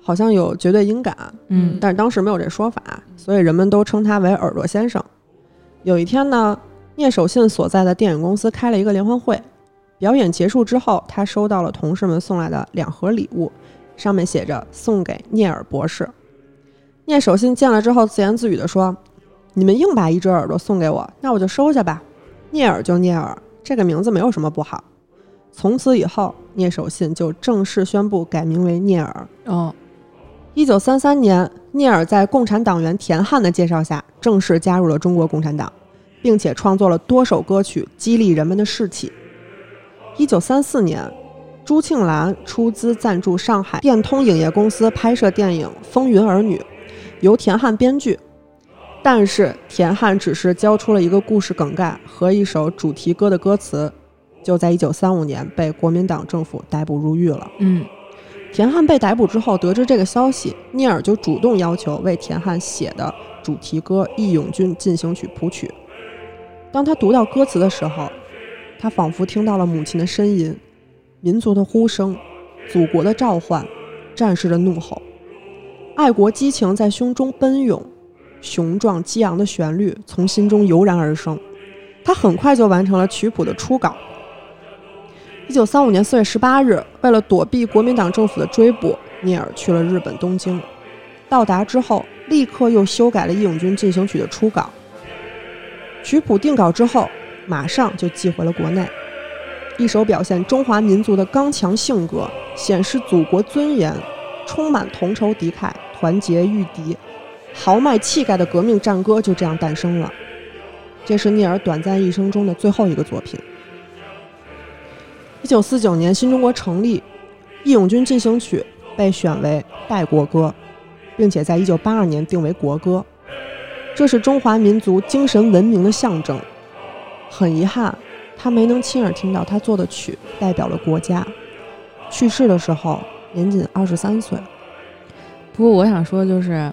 好像有绝对音感，嗯但是当时没有这说法，所以人们都称他为耳朵先生。有一天呢，聂守信所在的电影公司开了一个联欢会，表演结束之后，他收到了同事们送来的两盒礼物，上面写着“送给聂耳博士”。聂守信见了之后，自言自语地说：“你们硬把一只耳朵送给我，那我就收下吧。聂耳就聂耳，这个名字没有什么不好。”从此以后，聂守信就正式宣布改名为聂耳。哦一九三三年，聂耳在共产党员田汉的介绍下，正式加入了中国共产党，并且创作了多首歌曲，激励人们的士气。一九三四年，朱庆澜出资赞助上海电通影业公司拍摄电影《风云儿女》，由田汉编剧。但是田汉只是交出了一个故事梗概和一首主题歌的歌词，就在一九三五年被国民党政府逮捕入狱了。嗯田汉被逮捕之后，得知这个消息，聂耳就主动要求为田汉写的主题歌《义勇军进行曲》谱曲。当他读到歌词的时候，他仿佛听到了母亲的呻吟、民族的呼声、祖国的召唤、战士的怒吼，爱国激情在胸中奔涌，雄壮激昂的旋律从心中油然而生。他很快就完成了曲谱的初稿。一九三五年四月十八日，为了躲避国民党政府的追捕，聂耳去了日本东京。到达之后，立刻又修改了《义勇军进行曲》的初稿。曲谱定稿之后，马上就寄回了国内。一首表现中华民族的刚强性格、显示祖国尊严、充满同仇敌忾、团结御敌、豪迈气概的革命战歌就这样诞生了。这是聂耳短暂一生中的最后一个作品。一九四九年，新中国成立，《义勇军进行曲》被选为代国歌，并且在一九八二年定为国歌。这是中华民族精神文明的象征。很遗憾，他没能亲耳听到他做的曲代表了国家。去世的时候年仅二十三岁。不过我想说，就是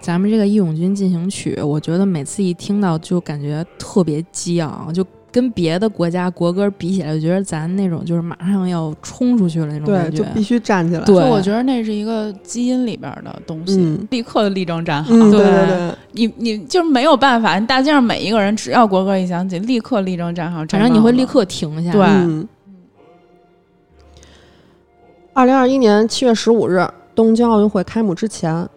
咱们这个《义勇军进行曲》，我觉得每次一听到就感觉特别激昂，就跟别的国家国歌比起来，我觉得咱那种就是马上要冲出去了那种，感觉。就必须站起来。对我觉得那是一个基因里边的东西，嗯立刻立正站好。嗯，对对对对，你你就是没有办法，大街上每一个人只要国歌一响起，立刻立正站好，反正你会立刻停下。对嗯。二零二一年七月十五日，东京奥运会开幕之前，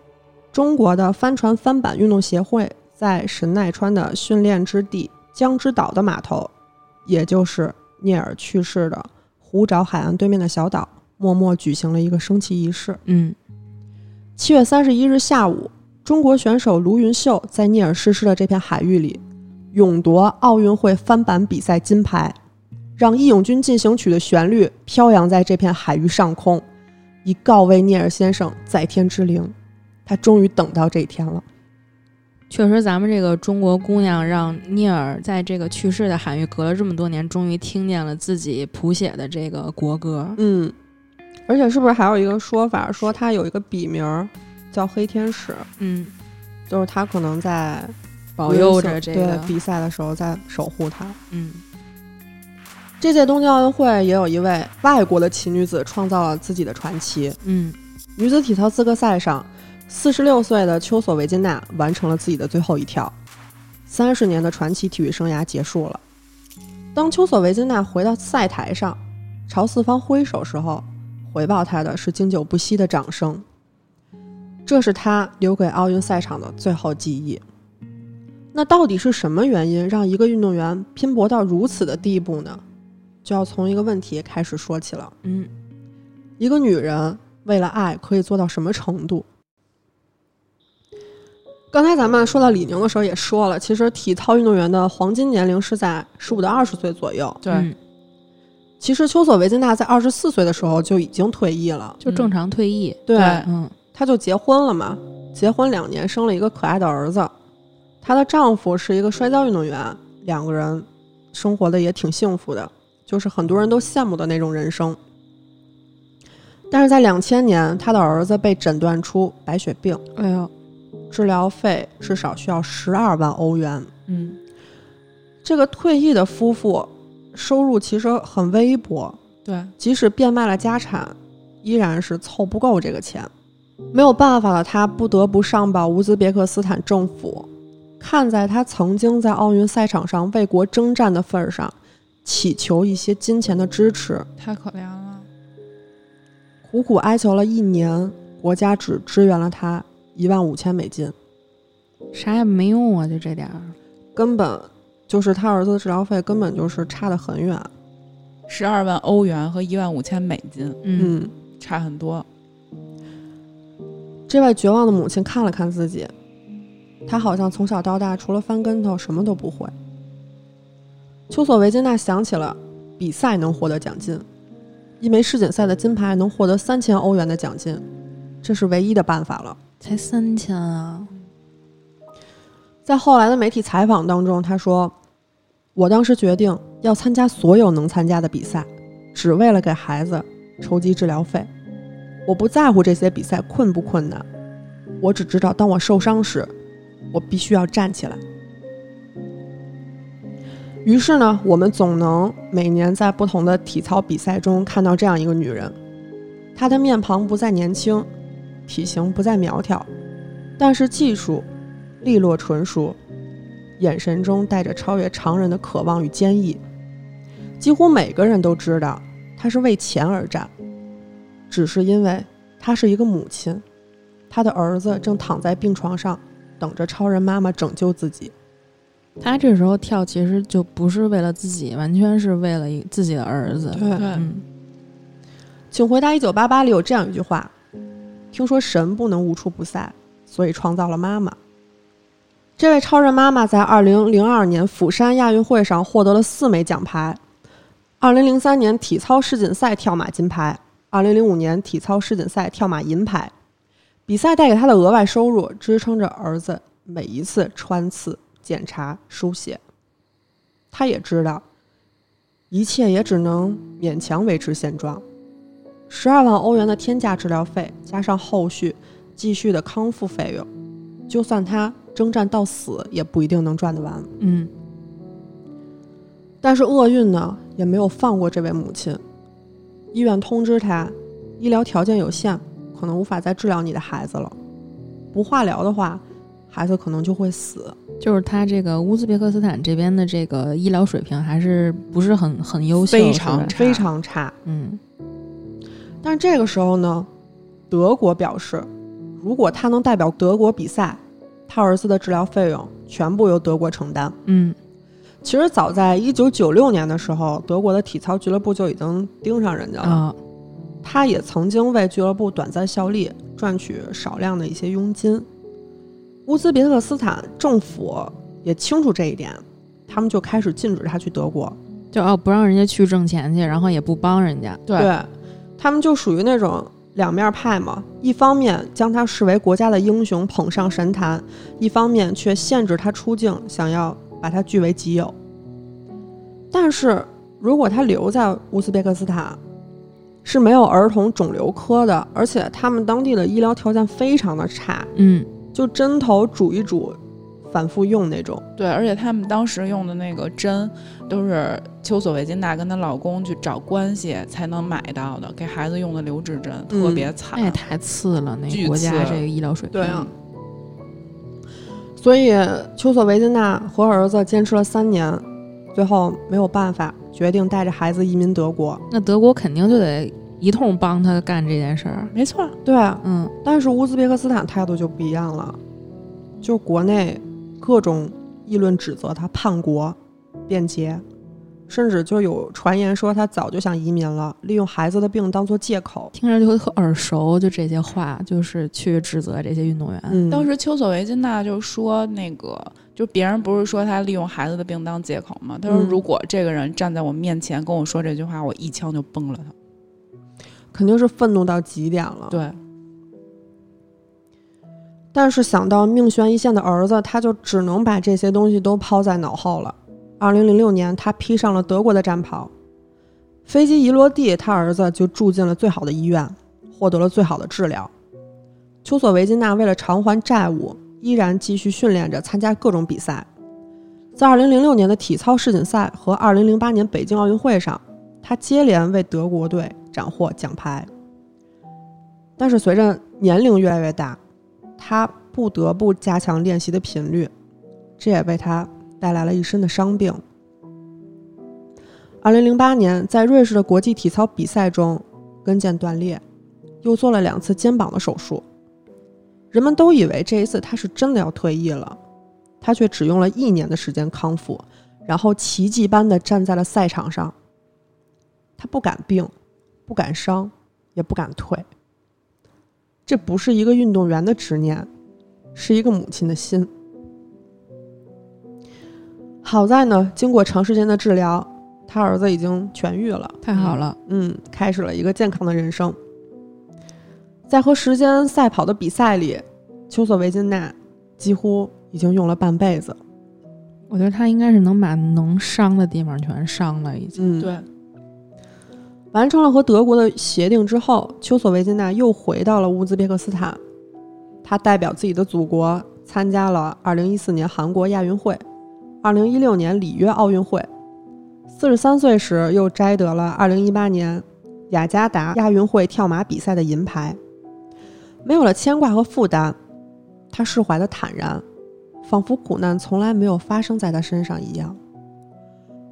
中国的帆船帆板运动协会在神奈川的训练之地江之岛的码头，也就是聂耳去世的湖沼海岸对面的小岛，默默举行了一个升旗仪式。嗯，七月三十一日下午，中国选手卢云秀在聂耳逝世的这片海域里，勇夺奥运会帆板比赛金牌，让《义勇军进行曲》的旋律飘扬在这片海域上空，以告慰聂耳先生在天之灵。他终于等到这一天了。确实，咱们这个中国姑娘让聂耳在这个去世的海域隔了这么多年，终于听见了自己谱写的这个国歌。嗯，而且是不是还有一个说法，说他有一个笔名儿叫黑天使，嗯，就是他可能在保佑着这个。比赛的时候在守护他。嗯，这届东京奥运会也有一位外国的奇女子创造了自己的传奇。嗯，女子体操资格赛上，四十六岁的丘索维金娜完成了自己的最后一跳，三十年的传奇体育生涯结束了。当丘索维金娜回到赛台上，朝四方挥手时候，回报她的是经久不息的掌声。这是她留给奥运赛场的最后记忆。那到底是什么原因让一个运动员拼搏到如此的地步呢？就要从一个问题开始说起了。嗯，一个女人为了爱可以做到什么程度？刚才咱们说到李宁的时候也说了，其实体操运动员的黄金年龄是在十五到二十岁左右。对，嗯其实丘索维金娜在二十四岁的时候就已经退役了，就正常退役。对，对嗯她就结婚了嘛，结婚两年生了一个可爱的儿子。她的丈夫是一个摔跤运动员，两个人生活的也挺幸福的，就是很多人都羡慕的那种人生。但是在两千年，她的儿子被诊断出白血病，哎呦，治疗费至少需要十二万欧元。嗯，这个退役的夫妇收入其实很微薄，对，即使变卖了家产，依然是凑不够这个钱。没有办法了，他不得不上报乌兹别克斯坦政府，看在他曾经在奥运赛场上为国征战的份儿上，祈求一些金钱的支持。太可怜了。苦苦哀求了一年，国家只支援了他一万五千美金，啥也没用啊，就这点儿。根本就是他儿子的治疗费根本就是差得很远。十二万欧元和一万五千美金，嗯嗯，差很多。这位绝望的母亲看了看自己，她好像从小到大除了翻跟头什么都不会。丘索维金娜想起了比赛能获得奖金，一枚世锦赛的金牌能获得三千欧元的奖金，这是唯一的办法了。才三千啊！在后来的媒体采访当中，她说：“我当时决定要参加所有能参加的比赛，只为了给孩子筹集治疗费。我不在乎这些比赛困不困难，我只知道当我受伤时，我必须要站起来。于是呢，我们总能每年在不同的体操比赛中看到这样一个女人，她的面庞不再年轻，体型不再苗条，但是技术利落纯熟，眼神中带着超越常人的渴望与坚毅。几乎每个人都知道，她是为钱而战，只是因为她是一个母亲，她的儿子正躺在病床上，等着超人妈妈拯救自己。他这时候跳其实就不是为了自己，完全是为了一自己的儿子。对对嗯，请回答一九八八里有这样一句话：“听说神不能无处不在，所以创造了妈妈。”这位超人妈妈在二零零二年釜山亚运会上获得了四枚奖牌：二零零三年体操世锦赛跳马金牌，二零零五年体操世锦赛跳马银牌。比赛带给她的额外收入支撑着儿子每一次穿刺、检查、输血。她也知道，一切也只能勉强维持现状。十二万欧元的天价治疗费，加上后续继续的康复费用，就算他征战到死，也不一定能赚得完。嗯，但是厄运呢，也没有放过这位母亲。医院通知他，医疗条件有限，可能无法再治疗你的孩子了。不化疗的话，孩子可能就会死。就是他这个乌兹别克斯坦这边的这个医疗水平还是不是很很优秀，非常非常差。嗯但是这个时候呢，德国表示，如果他能代表德国比赛，他儿子的治疗费用全部由德国承担。嗯其实早在一九九六年的时候，德国的体操俱乐部就已经盯上人家了。啊他也曾经为俱乐部短暂效力，赚取少量的一些佣金。乌兹别克斯坦政府也清楚这一点，他们就开始禁止他去德国。就哦不让人家去挣钱去，然后也不帮人家。对他们就属于那种两面派嘛，一方面将他视为国家的英雄，捧上神坛；一方面却限制他出境，想要把他据为己有。但是如果他留在乌兹别克斯坦，是没有儿童肿瘤科的，而且他们当地的医疗条件非常的差，嗯就针头煮一煮，反复用那种。对，而且他们当时用的那个针都是丘索维金娜跟她老公去找关系才能买到的，给孩子用的留置针，嗯特别惨。那也太次了，那个国家这个医疗水平。对啊所以丘索维金娜和儿子坚持了三年，最后没有办法，决定带着孩子移民德国。那德国肯定就得一通帮他干这件事儿。没错，对，嗯但是乌兹别克斯坦态度就不一样了，就国内各种议论指责他叛国、变节，甚至就有传言说他早就想移民了，利用孩子的病当做借口。听着就特耳熟，就这些话，就是去指责这些运动员。嗯，当时丘索维金娜就说那个，就别人不是说他利用孩子的病当借口吗？他说嗯如果这个人站在我面前跟我说这句话，我一枪就崩了他。肯定是愤怒到极点了。对，但是想到命悬一线的儿子，他就只能把这些东西都抛在脑后了。二零零六年，他披上了德国的战袍，飞机一落地，他儿子就住进了最好的医院，获得了最好的治疗。丘索维金娜为了偿还债务，依然继续训练着，参加各种比赛。在二零零六年的体操世锦赛和二零零八年北京奥运会上，他接连为德国队斩获奖牌。但是随着年龄越来越大，他不得不加强练习的频率，这也为他带来了一身的伤病。二零零八年，在瑞士的国际体操比赛中，跟腱断裂，又做了两次肩膀的手术。人们都以为这一次他是真的要退役了，他却只用了一年的时间康复，然后奇迹般的站在了赛场上。他不敢病，不敢伤，也不敢退。这不是一个运动员的执念，是一个母亲的心。好在呢，经过长时间的治疗，他儿子已经痊愈了，太好了，嗯，开始了一个健康的人生。在和时间赛跑的比赛里，丘索维金娜几乎已经用了半辈子。我觉得他应该是能把能伤的地方全伤了，已经。嗯，对，完成了和德国的协定之后，丘索维金娜又回到了乌兹别克斯坦。她代表自己的祖国参加了2014年韩国亚运会、2016年里约奥运会。四十三岁时，又摘得了2018年雅加达亚运会跳马比赛的银牌。没有了牵挂和负担，他释怀的坦然，仿佛苦难从来没有发生在他身上一样。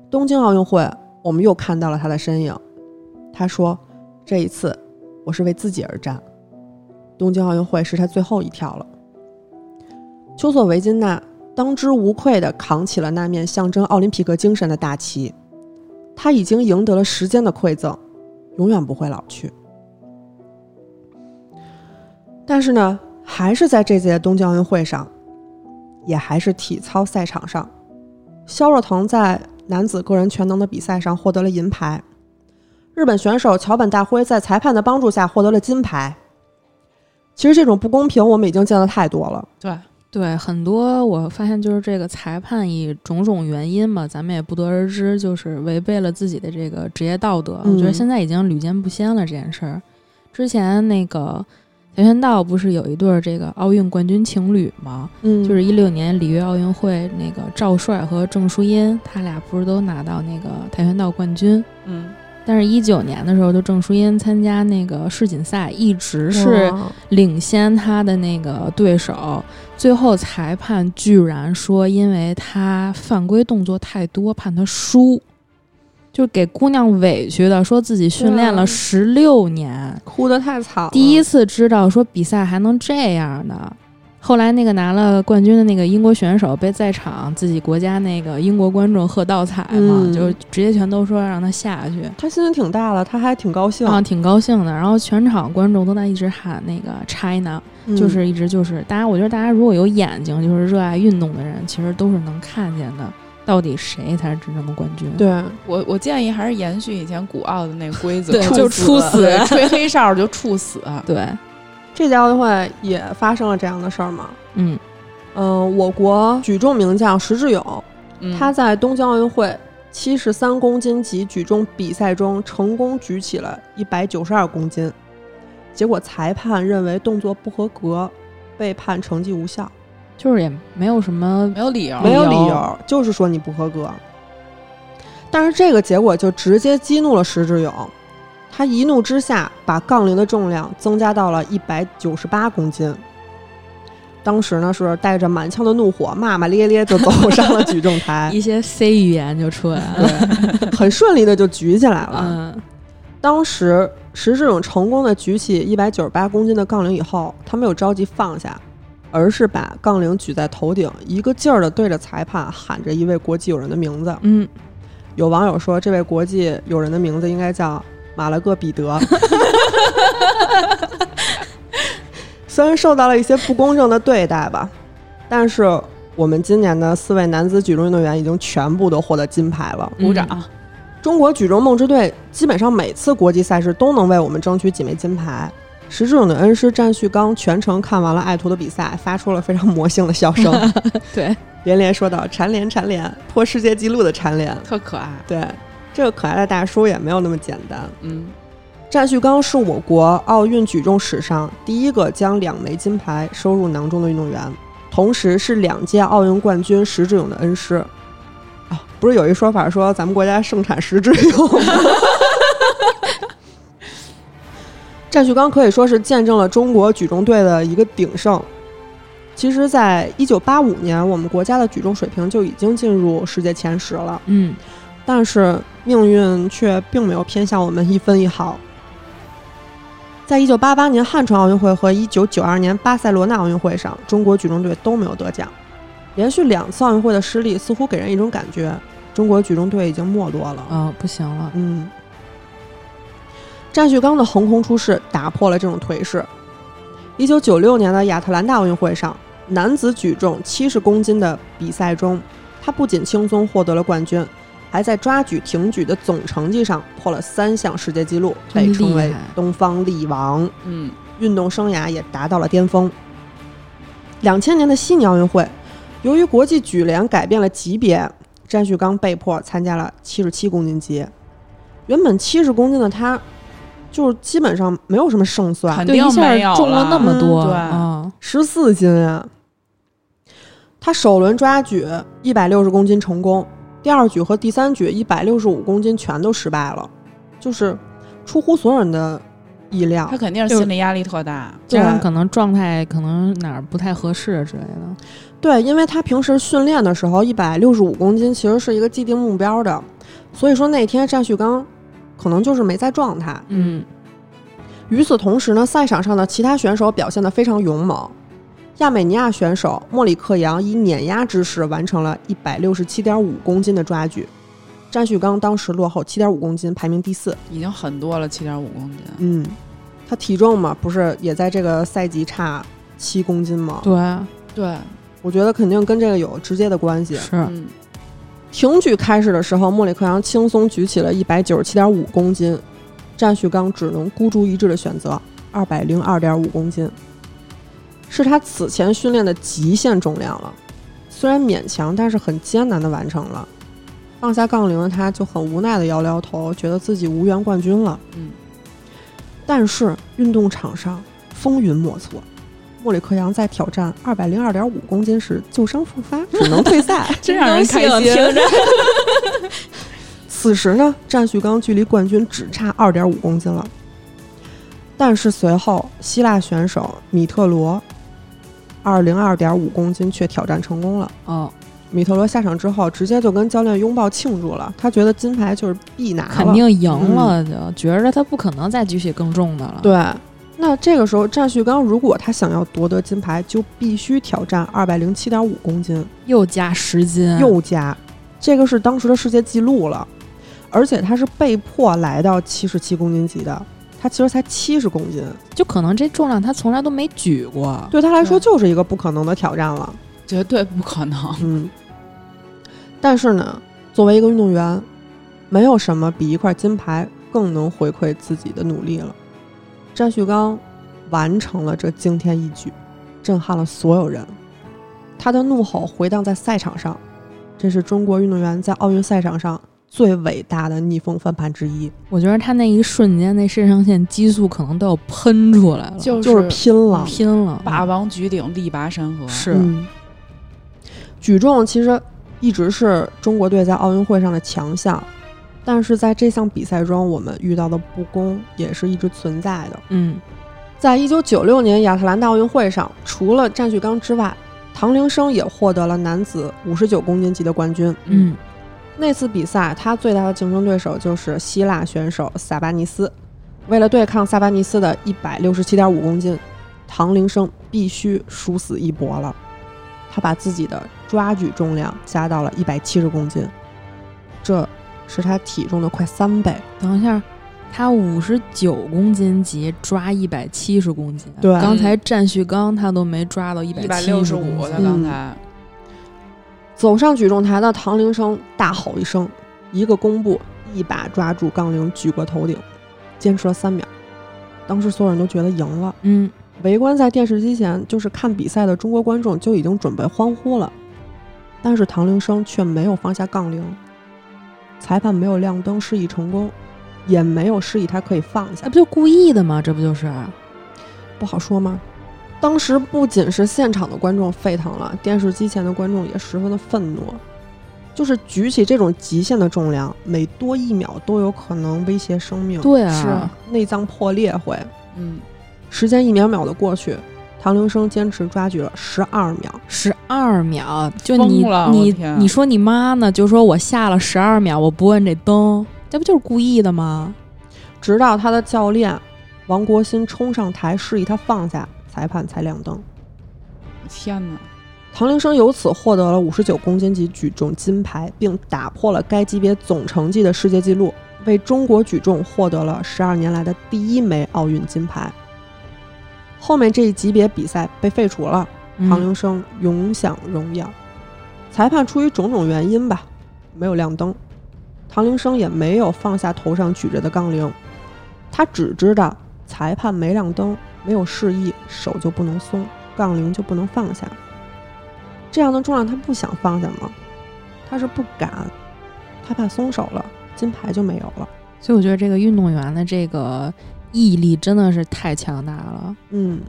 东京奥运会，我们又看到了他的身影。他说：“这一次，我是为自己而战。东京奥运会是他最后一跳了。”丘索维金娜当之无愧地扛起了那面象征奥林匹克精神的大旗。他已经赢得了时间的馈赠，永远不会老去。但是呢，还是在这届东京奥运会上，也还是体操赛场上，肖若腾在男子个人全能的比赛上获得了银牌。日本选手桥本大辉在裁判的帮助下获得了金牌。其实这种不公平，我们已经见得太多了。对，对，很多我发现就是这个裁判以种种原因吧，咱们也不得而知，就是违背了自己的这个职业道德。我觉得嗯现在已经屡见不鲜了这件事儿。之前那个跆拳道不是有一对儿这个奥运冠军情侣吗？嗯就是一六年里约奥运会那个赵帅和郑淑英，他俩不是都拿到那个跆拳道冠军？嗯，但是，一九年的时候，就郑淑音参加那个世锦赛，一直是领先她的那个对手，最后裁判居然说，因为她犯规动作太多，判她输，就给姑娘委屈的，说自己训练了对十六年，哭得太惨了。第一次知道说比赛还能这样的。后来那个拿了冠军的那个英国选手被在场自己国家那个英国观众喝倒彩嘛，嗯就直接全都说让他下去。他心情挺大的，他还挺高兴，啊，挺高兴的。然后全场观众都在一直喊那个 China，、嗯就是一直就是大家，我觉得大家如果有眼睛，就是热爱运动的人，其实都是能看见的，到底谁才是真正的冠军。对，我我建议还是延续以前古奥的那个规则，对就处死对吹黑哨就处死。对，这届奥运会也发生了这样的事儿吗。嗯嗯、我国举重名将石智勇，嗯他在东京奥运会七十三公斤级举重比赛中成功举起了一百九十二公斤，结果裁判认为动作不合格，被判成绩无效，就是也没有什么没有理由，没有理由，就是说你不合格。但是这个结果就直接激怒了石智勇，他一怒之下把杠铃的重量增加到了一百九十八公斤。当时呢是带着满腔的怒火，骂骂咧咧就走上了举重台，一些 C 语言就出来了。对很顺利的就举起来了。嗯当时石志勇成功的举起一百九十八公斤的杠铃以后，他没有着急放下，而是把杠铃举在头顶，一个劲儿的对着裁判喊着一位国际友人的名字。嗯，有网友说，这位国际友人的名字应该叫马勒戈彼得。虽然受到了一些不公正的对待吧，但是我们今年的四位男子举重运动员已经全部都获得金牌了。鼓掌。中国举重梦之队基本上每次国际赛事都能为我们争取几枚金牌。石智勇的恩师战旭刚全程看完了爱徒的比赛，发出了非常魔性的笑声，对，连连说道：“蝉联，蝉联，破世界纪录的蝉联。特可爱”。对，这个可爱的大叔也没有那么简单。嗯，战旭刚是我国奥运举重史上第一个将两枚金牌收入囊中的运动员，同时是两届奥运冠军石智勇的恩师。啊，不是有一说法说咱们国家盛产石智勇吗？战旭刚可以说是见证了中国举重队的一个鼎盛。其实，在一九八五年，我们国家的举重水平就已经进入世界前十了。嗯但是命运却并没有偏向我们一分一毫。在一九八八年汉城奥运会和一九九二年巴塞罗那奥运会上，中国举重队都没有得奖。连续两次奥运会的失利，似乎给人一种感觉：中国举重队已经没落了。哦，不行了。嗯，战旭刚的横空出世打破了这种颓势。一九九六年的亚特兰大奥运会上，男子举重七十公斤的比赛中，他不仅轻松获得了冠军，还在抓举、挺举的总成绩上破了三项世界纪录，被称为“东方力王”。嗯，运动生涯也达到了巅峰。两千年的悉尼奥运会，由于国际举联改变了级别，詹旭刚被迫参加了七十七公斤级。原本七十公斤的他，就是基本上没有什么胜算肯，对，定一下没有中了那么嗯多，对啊，十四斤啊！他首轮抓举一百六十公斤成功，第二局和第三局一百六十五公斤全都失败了，就是出乎所有人的意料他。肯定是心理压力特大。对加上可能状态可能哪儿不太合适之类的。对，因为他平时训练的时候一百六十五公斤其实是一个既定目标的，所以说那天战旭刚可能就是没在状态。嗯，与此同时呢，赛场上的其他选手表现得非常勇猛。亚美尼亚选手莫里克扬以碾压之势完成了一百六十七点五公斤的抓举，詹旭刚当时落后七点五公斤，排名第四。已经很多了，七点五公斤。嗯，他体重嘛，不是也在这个赛季差七公斤吗？对，对，我觉得肯定跟这个有直接的关系。是，嗯，挺举开始的时候，莫里克扬轻松举起了一百九十七点五公斤，詹旭刚只能孤注一掷的选择二百零二点五公斤，是他此前训练的极限重量了。虽然勉强，但是很艰难的完成了。放下杠铃的他就很无奈的摇了摇头，觉得自己无缘冠军了。嗯，但是运动场上风云莫测，莫里克扬在挑战二百零二点五公斤时旧伤复发，只能退赛。真让人开心。听着，此时呢，战旭刚距离冠军只差二点五公斤了。但是随后，希腊选手米特罗二零二点五公斤却挑战成功了。哦，米特罗下场之后，直接就跟教练拥抱庆祝了，他觉得金牌就是必拿了，肯定赢了，就觉着他不可能再举起更重的了。，对。那这个时候，战旭刚如果他想要夺得金牌，就必须挑战二百零七点五公斤，又加十斤，又加，这个是当时的世界纪录了，而且他是被迫来到七十七公斤级的，他其实才七十公斤，就可能这重量他从来都没举过。对他来说就是一个不可能的挑战了。绝对不可能。嗯，但是呢，作为一个运动员，没有什么比一块金牌更能回馈自己的努力了。詹旭刚完成了这惊天一举，震撼了所有人。他的怒吼回荡在赛场上，这是中国运动员在奥运赛场上最伟大的逆风翻盘之一，我觉得他那一瞬间，那肾上腺激素可能都要喷出来了，就就是拼了。拼了，霸王举鼎，力拔山河。是嗯，举重其实一直是中国队在奥运会上的强项，但是在这项比赛中，我们遇到的不公也是一直存在的。嗯，在一九九六年亚特兰大奥运会上，除了战旭刚之外，唐凌生也获得了男子五十九公斤级的冠军。嗯，那次比赛，他最大的竞争对手就是希腊选手萨巴尼斯。为了对抗萨巴尼斯的一百六十七点五公斤，唐铃生必须殊死一搏了。他把自己的抓举重量加到了一百七十公斤，这是他体重的快三倍。等一下，他五十九公斤级抓一百七十公斤，对刚才战旭刚他都没抓到一一百百六十五，他刚才走上举重台的唐铃声大吼一声，一个弓步，一把抓住杠铃举过头顶，坚持了三秒。当时所有人都觉得赢了。嗯，围观在电视机前就是看比赛的中国观众就已经准备欢呼了，但是唐铃声却没有放下杠铃，裁判没有亮灯示意成功，也没有示意他可以放下那，不就故意的吗？这不就是？不好说吗？当时不仅是现场的观众沸腾了，电视机前的观众也十分的愤怒。就是举起这种极限的重量，每多一秒都有可能威胁生命，对啊，内脏破裂会。嗯，时间一秒秒的过去，唐铃生坚持抓举了十二秒。十二秒，就你你你说你妈呢？就说我下了十二秒，我不摁这灯，这不就是故意的吗？直到他的教练王国新冲上台示意他放下，裁判才亮灯。天哪！唐铃生由此获得了五十九公斤级举重金牌，并打破了该级别总成绩的世界纪录，为中国举重获得了十二年来的第一枚奥运金牌。后面这一级别比赛被废除了，唐嗯铃声永享荣耀。裁判出于种种原因吧，没有亮灯，唐铃生也没有放下头上举着的杠铃，他只知道裁判没亮灯，没有示意，手就不能松，杠铃就不能放下。这样的重量他不想放下吗？他是不敢，他怕松手了，金牌就没有了。所以我觉得这个运动员的这个毅力真的是太强大了。嗯，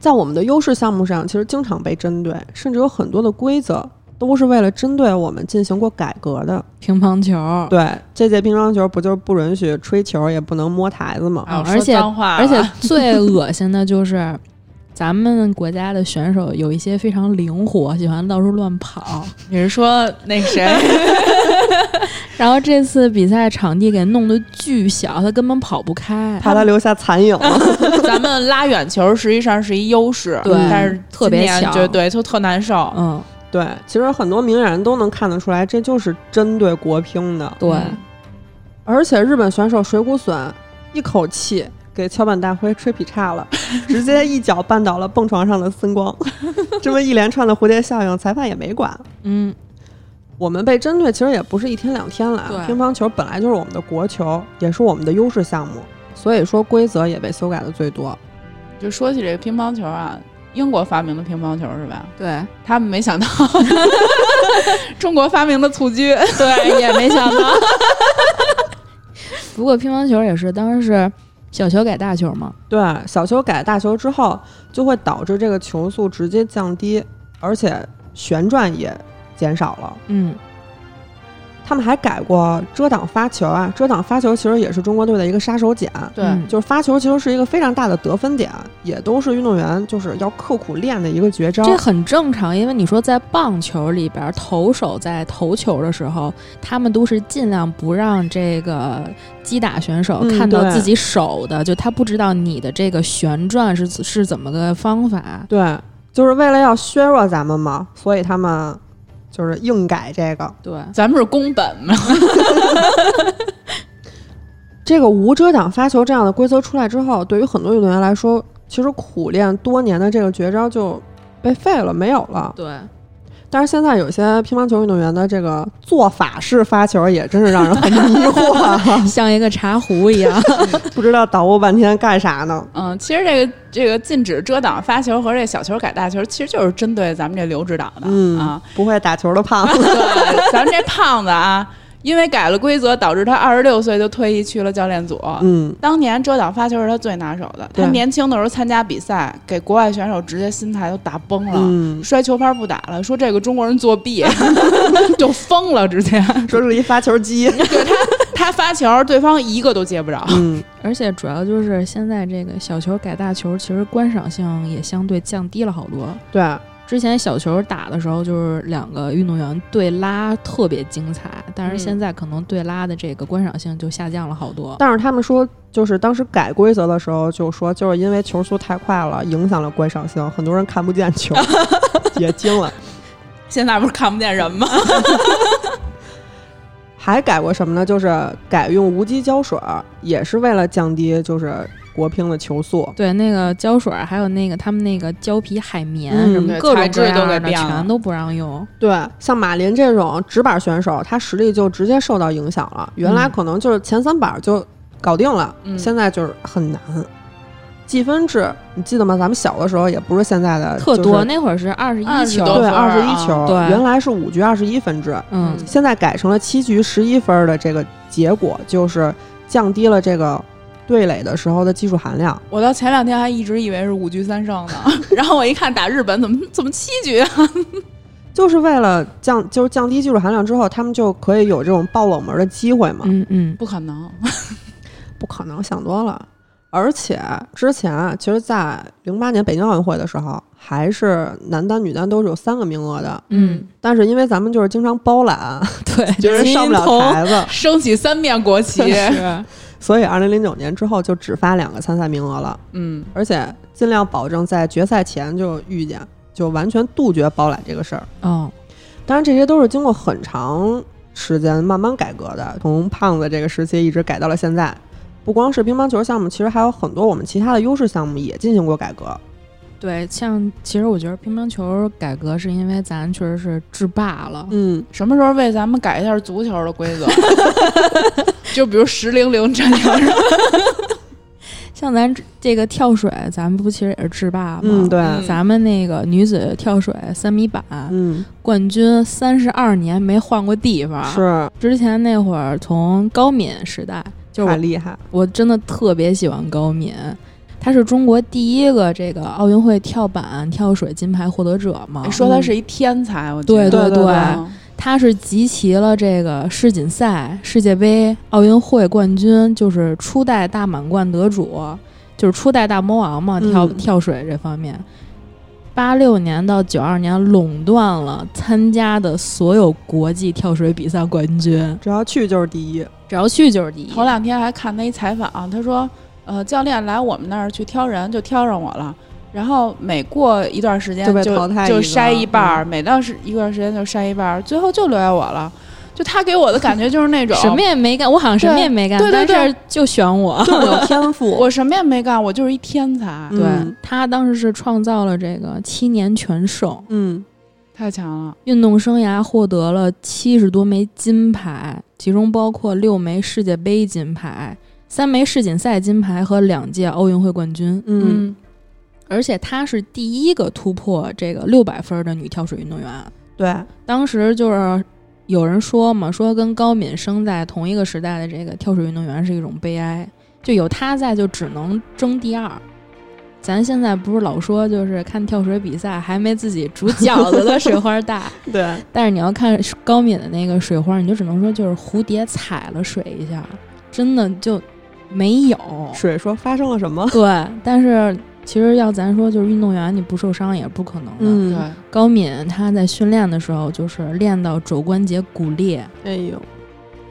在我们的优势项目上，其实经常被针对，甚至有很多的规则都是为了针对我们进行过改革的。乒乓球，对，这届乒乓球不就是不允许吹球，也不能摸台子吗？而且说脏话而且最恶心的就是。咱们国家的选手有一些非常灵活，喜欢到处乱跑。你是说那谁？然后这次比赛场地给弄得巨小，他根本跑不开。怕他留下残影。咱们拉远球实际上是一优势，对但是特别强就对，就特难受。嗯，对，其实很多明眼人都能看得出来，这就是针对国乒的。对，嗯而且日本选手水谷隼一口气给桥本大辉吹劈叉了，直接一脚绊倒了蹦床上的森光。这么一连串的蝴蝶效应，裁判也没管。嗯，我们被针对其实也不是一天两天了对，乒乓球本来就是我们的国球，也是我们的优势项目，所以说规则也被修改的最多。就说起这个乒乓球啊，英国发明的乒乓球是吧？对他们没想到 中国发明的蹴鞠，对，也没想到。不过乒乓球也是，当时是小球改大球嘛。对，小球改大球之后，就会导致这个球速直接降低，而且旋转也减少了。嗯，他们还改过遮挡发球啊，遮挡发球其实也是中国队的一个杀手锏。对嗯就是发球其实是一个非常大的得分点，也都是运动员就是要刻苦练的一个绝招。这很正常，因为你说在棒球里边，投手在投球的时候，他们都是尽量不让这个击打选手看到自己手的，就他不知道你的这个旋转是是怎么个方法。对，就是为了要削弱咱们嘛，所以他们就是硬改这个。对，咱们是宫本嘛，这个无遮挡发球这样的规则出来之后，对于很多运动员来说，其实苦练多年的这个绝招就被废了，没有了。对，但是现在有些乒乓球运动员的这个做法式发球也真是让人很迷惑啊，像一个茶壶一样。不知道捣鼓半天干啥呢？嗯，其实这个这个禁止遮挡发球和这小球改大球，其实就是针对咱们这刘指导的、嗯啊。不会打球的胖子。对，咱们这胖子啊，因为改了规则，导致他二十六岁就退役去了教练组。嗯，当年遮挡发球是他最拿手的，他年轻的时候参加比赛，给国外选手直接心态都打崩了。嗯，摔球拍不打了，说这个中国人作弊，就疯了，直接。说是一发球机。对他，他发球，对方一个都接不着。嗯，而且主要就是现在这个小球改大球，其实观赏性也相对降低了好多。对，之前小球打的时候，就是两个运动员对拉特别精彩，但是嗯现在可能对拉的这个观赏性就下降了好多。但是他们说，就是当时改规则的时候，就说就是因为球速太快了，影响了观赏性，很多人看不见球，也惊了。现在不是看不见人吗？还改过什么呢？就是改用无机胶水儿，也是为了降低就是国乒的球速。对，那个胶水儿，还有那个他们那个胶皮海绵、嗯什么各种各材质都样的，给变了全都不让用。对，像马林这种直板选手，他实力就直接受到影响了。原来嗯可能就是前三板就搞定了，嗯现在就是很难。计分制，你记得吗？咱们小的时候也不是现在的特多，那会儿是二十一20球，对，二十一啊球，对原来是五局二十一分制，嗯，现在改成了七局十一分的这个结果，就是降低了这个对垒的时候的技术含量。我到前两天还一直以为是五局三胜呢，然后我一看打日本怎么怎么七局啊？就是为了降，就是降低技术含量之后，他们就可以有这种爆冷门的机会嘛？嗯嗯，不可能，不可能，想多了。而且之前啊，其实，在零八年北京奥运会的时候，还是男单、女单都是有三个名额的。嗯，但是因为咱们就是经常包揽，对，就是上不了台子，升起三面国旗。是，所以二零零九年之后就只发两个参赛名额了。嗯，而且尽量保证在决赛前就遇见，就完全杜绝包揽这个事儿。哦，当然，这些都是经过很长时间慢慢改革的，从胖子这个时期一直改到了现在。不光是乒乓球项目，其实还有很多我们其他的优势项目也进行过改革。对，像其实我觉得乒乓球改革是因为咱确实是制霸了，嗯，什么时候为咱们改一下足球的规则？就比如十零零这样，像咱这个跳水，咱们不其实也是制霸吗？嗯，对，嗯咱们那个女子跳水三米板、嗯，冠军三十二年没换过地方。是之前那会儿从高敏时代，就是我厉害。我真的特别喜欢高敏，他是中国第一个这个奥运会跳板跳水金牌获得者嘛。说他是一天才，我觉对得对对嗯他是集齐了这个世锦赛、世界杯、奥运会冠军，就是初代大满贯得主，就是初代大魔王嘛，跳、嗯跳水这方面。八六年到九二年垄断了参加的所有国际跳水比赛冠军，只要去就是第一。只要去就是第一。头两天还看他一采访，他说，呃，教练来我们那儿去挑人，就挑上我了。然后每过一段时间就就被淘汰就筛一半儿，嗯每到是一段时间就筛一半儿，最后就留下我了。就他给我的感觉就是那种什么也没干，我好像什么也没干，对对对但是就选我。就有天赋。我什么也没干，我就是一天才，嗯对他当时是创造了这个七年全胜，嗯太强了。运动生涯获得了七十多枚金牌，其中包括六枚世界杯金牌、三枚世锦赛金牌和两届奥运会冠军。嗯，而且她是第一个突破这个六百分的女跳水运动员。对，当时就是有人说嘛，说跟高敏生在同一个时代的这个跳水运动员是一种悲哀，就有她在就只能争第二。咱现在不是老说，就是看跳水比赛还没自己煮饺子的水花大，对，但是你要看高敏的那个水花，你就只能说就是蝴蝶踩了水一下，真的就没有。水说发生了什么？对，但是其实要咱说，就是运动员你不受伤也不可能的。嗯，对，高敏她在训练的时候就是练到肘关节骨裂，哎呦，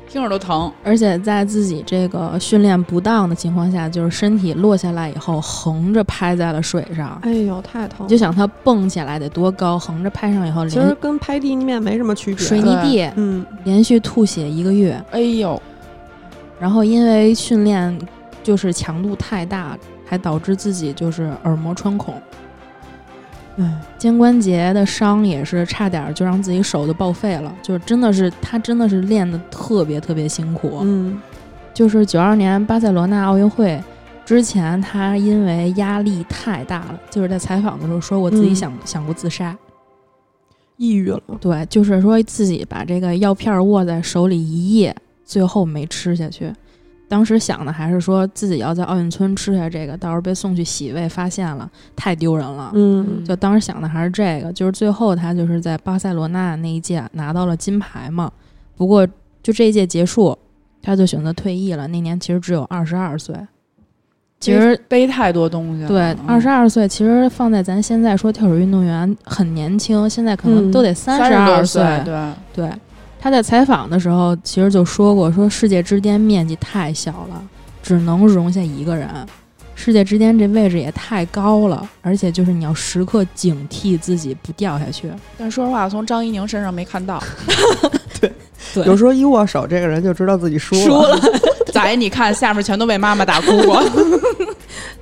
听着都疼。而且在自己这个训练不当的情况下，就是身体落下来以后横着拍在了水上。哎呦，太疼就想她蹦起来得多高，横着拍上以后，其实跟拍地面没什么区别。水泥地嗯，连续吐血一个月。哎呦，然后因为训练就是强度太大，还导致自己就是耳膜穿孔，哎，肩关节的伤也是差点儿就让自己手都报废了，就是真的是他真的是练的特别特别辛苦。嗯就是九二年巴塞罗那奥运会之前，他因为压力太大了，就是在采访的时候说过自己嗯想、想过自杀。抑郁了。对，就是说自己把这个药片儿握在手里一夜，最后没吃下去。当时想的还是说自己要在奥运村吃下这个，到时候被送去洗胃发现了，太丢人了。嗯就当时想的还是这个，就是最后他就是在巴塞罗那那一届拿到了金牌嘛。不过就这一届结束，他就选择退役了。那年其实只有二十二岁。其实背太多东西了。对，嗯二十二岁其实放在咱现在说跳水运动员很年轻，现在可能嗯都得三三十二多岁，对，对，他在采访的时候其实就说过，说世界之巅面积太小了，只能容下一个人。世界之巅这位置也太高了，而且就是你要时刻警惕自己不掉下去。但说实话，从张怡宁身上没看到。对 对有时候一握手，这个人就知道自己输了。输了。仔，你看下面全都被妈妈打哭过。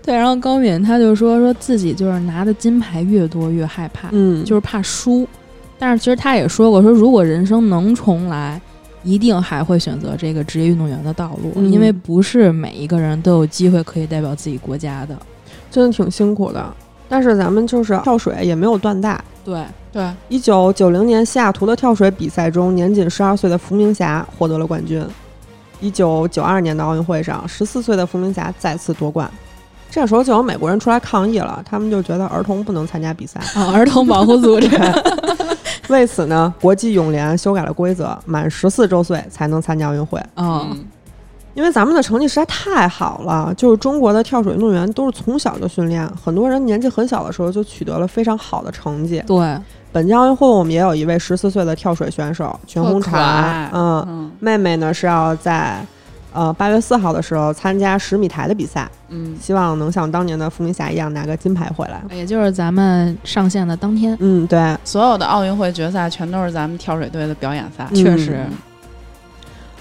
对，然后高敏他就说说自己就是拿的金牌越多越害怕，嗯，就是怕输。但是其实他也说过，说如果人生能重来，一定还会选择这个职业运动员的道路，嗯因为不是每一个人都有机会可以代表自己国家的。真的挺辛苦的。但是咱们就是跳水也没有断代。对，对，一九九零年西雅图的跳水比赛中，年仅十二岁的伏明霞获得了冠军。一九九二年的奥运会上，十四岁的伏明霞再次夺冠。这时候就有美国人出来抗议了，他们就觉得儿童不能参加比赛。啊，儿童保护组织。为此呢，国际泳联修改了规则，满十四周岁才能参加奥运会。嗯，因为咱们的成绩实在太好了，就是中国的跳水运动员都是从小就训练，很多人年纪很小的时候就取得了非常好的成绩。对，本届奥运会我们也有一位十四岁的跳水选手全红婵，嗯，嗯妹妹呢是要在呃八月四号的时候参加十米台的比赛，嗯，希望能像当年的伏明霞一样拿个金牌回来。也就是咱们上线的当天，嗯，对，所有的奥运会决赛全都是咱们跳水队的表演赛。嗯。确实，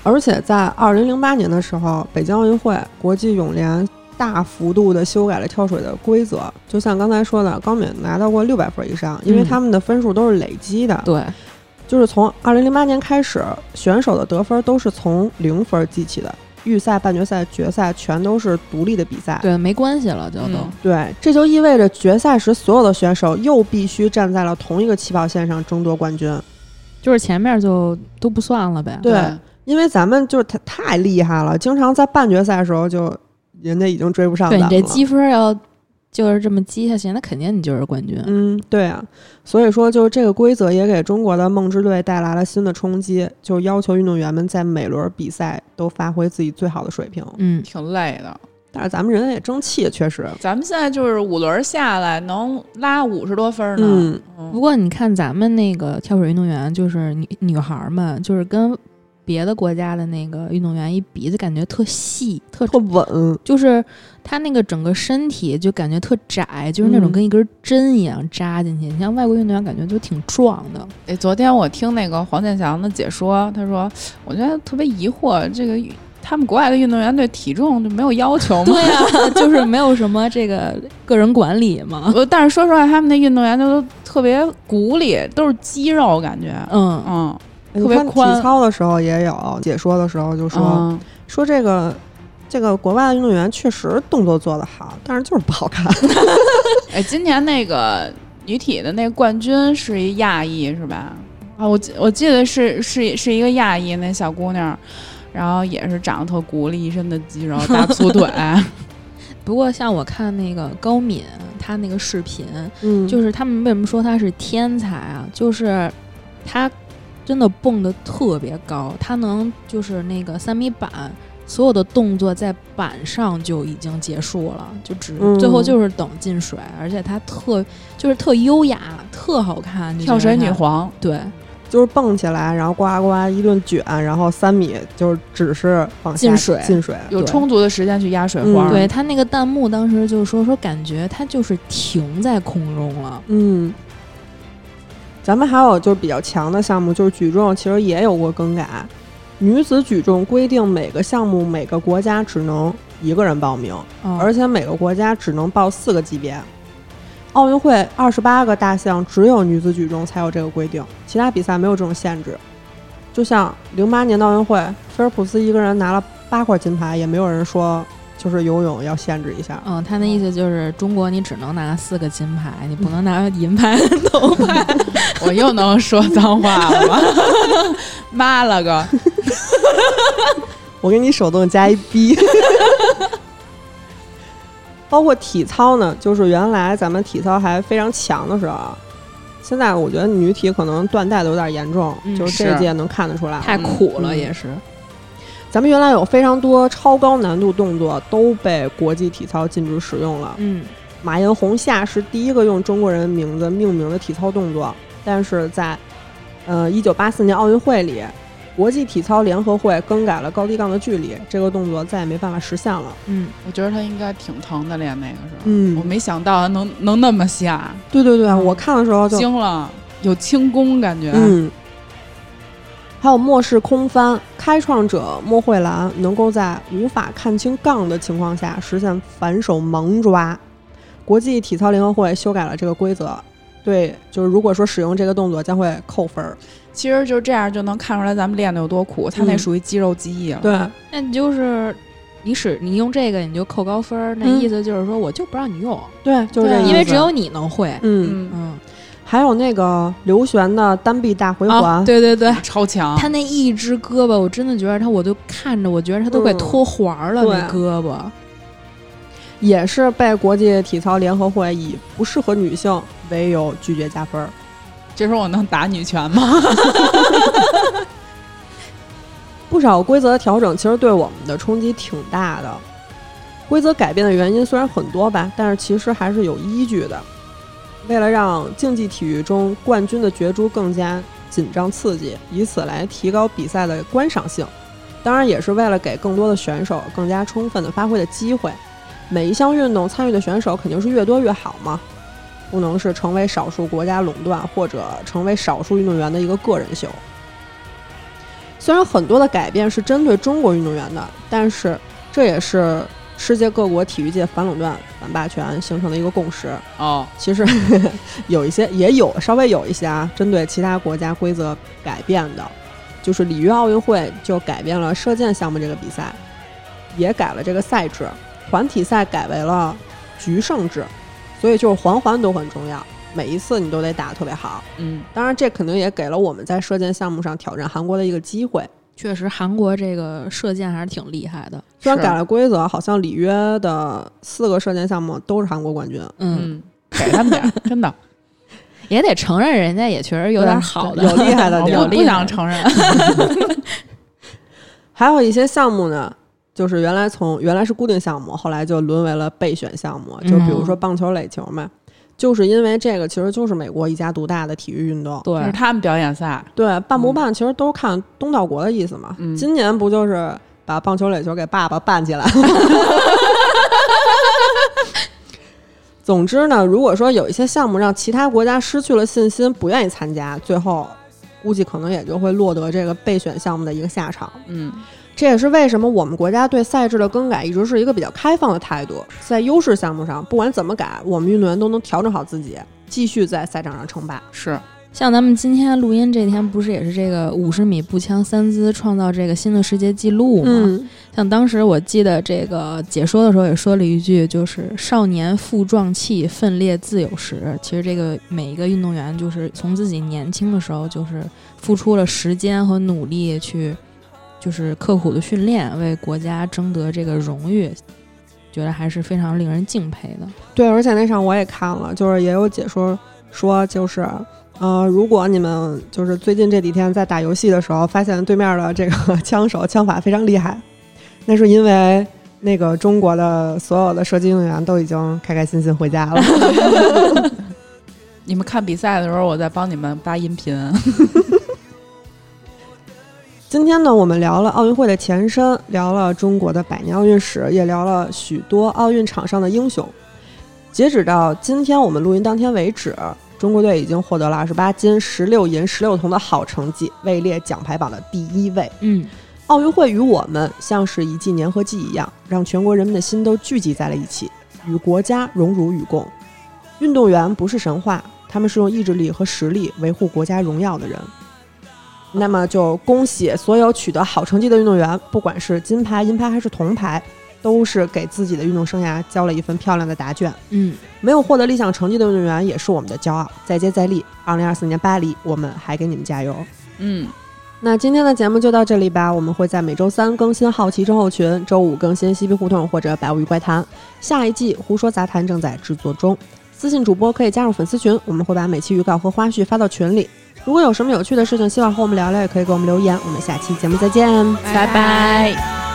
而且在二零零八年的时候，北京奥运会国际泳联大幅度的修改了跳水的规则，就像刚才说的，高敏拿到过六百分以上，因为嗯。他们的分数都是累积的，对，就是从二零零八年开始，选手的得分都是从零分记起的，预赛、半决赛、决赛全都是独立的比赛。对，没关系了，就都。嗯对，这就意味着决赛时所有的选手又必须站在了同一个起跑线上争夺冠军。就是前面就都不算了呗。对因为咱们就是太太厉害了，经常在半决赛的时候就人家已经追不上对咱们了。你这积分要就是这么积下去，那肯定你就是冠军。嗯，对啊，所以说就是这个规则也给中国的梦之队带来了新的冲击，就要求运动员们在每轮比赛都发挥自己最好的水平。嗯，挺累的。但是咱们人也争气，确实，咱们现在就是五轮下来能拉五十多分呢。嗯，嗯不过你看咱们那个跳水运动员，就是女女孩儿们，就是跟别的国家的那个运动员一比，就感觉特细，特特稳。就是他那个整个身体就感觉特窄，就是那种嗯跟一根针一样扎进去。你像外国运动员，感觉就挺壮的。哎，昨天我听那个黄健翔的解说，他说，我觉得特别疑惑，这个他们国外的运动员对体重就没有要求吗？对呀、就是没有什么这个个人管理嘛。我但是说实话，他们那运动员都特别骨力，都是肌肉，感觉，嗯，嗯，特别宽体操的时候也有解说的时候就说、嗯说这个这个国外的运动员确实动作做得好，但是就是不好看。哎，今年那个女体的那个冠军是一亚裔是吧？啊，我记我记得是是是一个亚裔那小姑娘，然后也是长得特骨力，一身的肌肉，大粗腿。不过像我看那个高敏，她那个视频，嗯就是他们为什么说她是天才啊？就是他真的蹦得特别高，他能就是那个三米板。所有的动作在板上就已经结束了，就只、嗯最后就是等进水，而且她特就是特优雅，特好看。跳水女皇，对，就是蹦起来，然后呱呱一顿卷，然后三米就是只是往下进水进水。有充足的时间去压水嗯花。对他那个弹幕当时就说说感觉他就是停在空中了，嗯，咱们还有就是比较强的项目，就是举重，其实也有过更改。女子举重规定每个项目每个国家只能一个人报名，而而且每个国家只能报四个级别。奥运会二十八个大项，只有女子举重才有这个规定，其他比赛没有这种限制。就像零八年的奥运会，菲尔普斯一个人拿了八块金牌，也没有人说就是游泳要限制一下。嗯，他那意思就是中国你只能拿四个金牌，你不能拿银牌、铜牌。我又能说脏话了吗？妈了个！我给你手动加一逼。包括体操呢，就是原来咱们体操还非常强的时候啊，现在我觉得女体可能断代的有点严重，嗯就是这是届能看得出来。太苦了，嗯也是。咱们原来有非常多超高难度动作都被国际体操禁止使用了。嗯，马艳红下是第一个用中国人名字命名的体操动作，但是在呃一九八四年奥运会里，国际体操联合会更改了高低杠的距离，这个动作再也没办法实现了。嗯，我觉得他应该挺疼的，练那个时候。嗯我没想到他能能那么下，对对对，我看的时候就惊了，有轻功感觉。嗯。还有末世空翻，开创者莫慧兰能够在无法看清杠的情况下实现反手盲抓。国际体操联合会修改了这个规则，对，就是如果说使用这个动作将会扣分儿。其实就这样就能看出来咱们练的有多苦，他那嗯属于肌肉记忆了。对，那你就是你使你用这个你就扣高分儿，那嗯意思就是说我就不让你用，对，就是这意思。因为只有你能会。嗯，嗯，嗯，还有那个刘璇的单臂大回环，啊，对对对，超强。他那一只胳膊，我真的觉得他，我都看着，我觉得他都快嗯脱环儿了，对那胳膊。也是被国际体操联合会以不适合女性为由拒绝加分儿。这时候我能打女拳吗？不少规则的调整其实对我们的冲击挺大的。规则改变的原因虽然很多吧，但是其实还是有依据的。为了让竞技体育中冠军的角逐更加紧张刺激，以此来提高比赛的观赏性，当然也是为了给更多的选手更加充分的发挥的机会。每一项运动参与的选手肯定是越多越好嘛，不能是成为少数国家垄断或者成为少数运动员的一个个人秀。虽然很多的改变是针对中国运动员的，但是这也是世界各国体育界反垄断、反霸权形成的一个共识。哦，其实 有一些也有稍微有一些啊，针对其他国家规则改变的，就是里约奥运会就改变了射箭项目这个比赛，也改了这个赛制，团体赛改为了局胜制，所以就是环环都很重要，每一次你都得打得特别好。嗯，当然，这肯定也给了我们在射箭项目上挑战韩国的一个机会。确实，韩国这个射箭还是挺厉害的。虽然改了规则，好像里约的四个射箭项目都是韩国冠军。嗯，嗯，给他们点儿，真的 也得承认人家也确实有点对好的，有厉害的我不想承认。还有一些项目呢，就是原来从原来是固定项目，后来就沦为了备选项目，就比如说棒球、垒球嘛。就是因为这个，其实就是美国一家独大的体育运动。就是，他们表演赛，对，办不办其实都是看东道国的意思嘛。嗯今年不就是把棒球、垒球给爸爸办起来了？总之呢，如果说有一些项目让其他国家失去了信心，不愿意参加，最后估计可能也就会落得这个备选项目的一个下场。嗯，这也是为什么我们国家对赛制的更改一直是一个比较开放的态度。在优势项目上，不管怎么改，我们运动员都能调整好自己，继续在赛场上称霸。是像咱们今天录音这天，不是也是这个五十米步枪三姿创造这个新的世界纪录吗？嗯，像当时我记得这个解说的时候也说了一句，就是“少年负壮气，奋烈自有时”。其实这个每一个运动员，就是从自己年轻的时候，就是付出了时间和努力去，就是刻苦的训练，为国家争得这个荣誉，觉得还是非常令人敬佩的。对，而且那场我也看了，就是也有解说说，就是呃，如果你们就是最近这几天在打游戏的时候，发现对面的这个枪手枪法非常厉害，那是因为那个中国的所有的射击运动员都已经开开心心回家了。你们看比赛的时候，我在帮你们发音频。今天呢，我们聊了奥运会的前身，聊了中国的百年奥运史，也聊了许多奥运场上的英雄。截止到今天我们录音当天为止，中国队已经获得了二十八金、十六银、十六铜的好成绩，位列奖牌榜的第一位。嗯，奥运会与我们像是一剂粘合剂一样，让全国人民的心都聚集在了一起，与国家荣辱与共。运动员不是神话，他们是用意志力和实力维护国家荣耀的人。那么就恭喜所有取得好成绩的运动员，不管是金牌、银牌还是铜牌，都是给自己的运动生涯交了一份漂亮的答卷。嗯，没有获得理想成绩的运动员也是我们的骄傲，再接再厉。二零二四年巴黎，我们还给你们加油！嗯，那今天的节目就到这里吧，我们会在每周三更新《好奇症候群》，周五更新《嬉皮胡同》或者《百物语怪谈》。下一季《胡说杂谈》正在制作中，私信主播可以加入粉丝群，我们会把每期预告和花絮发到群里。如果有什么有趣的事情希望和我们聊聊，也可以给我们留言。我们下期节目再见，拜拜